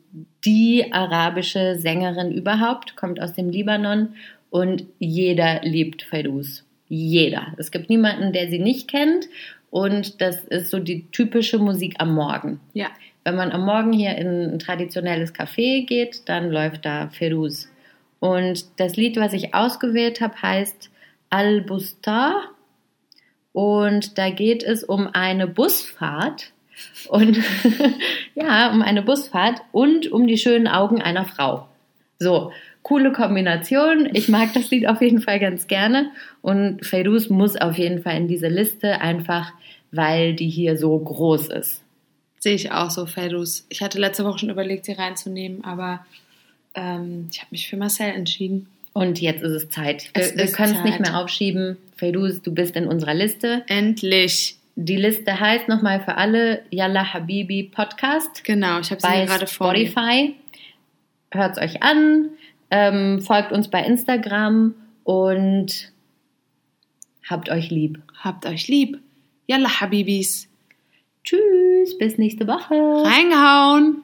die arabische Sängerin überhaupt, kommt aus dem Libanon und jeder liebt Feiruz. Jeder. Es gibt niemanden, der sie nicht kennt und das ist so die typische Musik am Morgen. Ja. Wenn man am Morgen hier in ein traditionelles Café geht, dann läuft da Feruz. Und das Lied, was ich ausgewählt habe, heißt Al-Bustar. Und da geht es um eine Busfahrt. Und ja, um eine Busfahrt und um die schönen Augen einer Frau. So, coole Kombination. Ich mag das Lied auf jeden Fall ganz gerne. Und Feiruz muss auf jeden Fall in diese Liste, einfach weil die hier so groß ist. Sehe ich auch so, Fedus. Ich hatte letzte Woche schon überlegt, sie reinzunehmen, aber ähm, ich habe mich für Marcel entschieden. Und jetzt ist es Zeit. Wir, wir können es nicht mehr aufschieben. Feiruz, du bist in unserer Liste. Endlich. Die Liste heißt nochmal für alle Yalla Habibi Podcast Genau, ich habe sie gerade vor. Spotify. Hört es euch an, ähm, folgt uns bei Instagram und habt euch lieb. Habt euch lieb. Yalla, Habibis. Tschüss, bis nächste Woche. Reingehauen.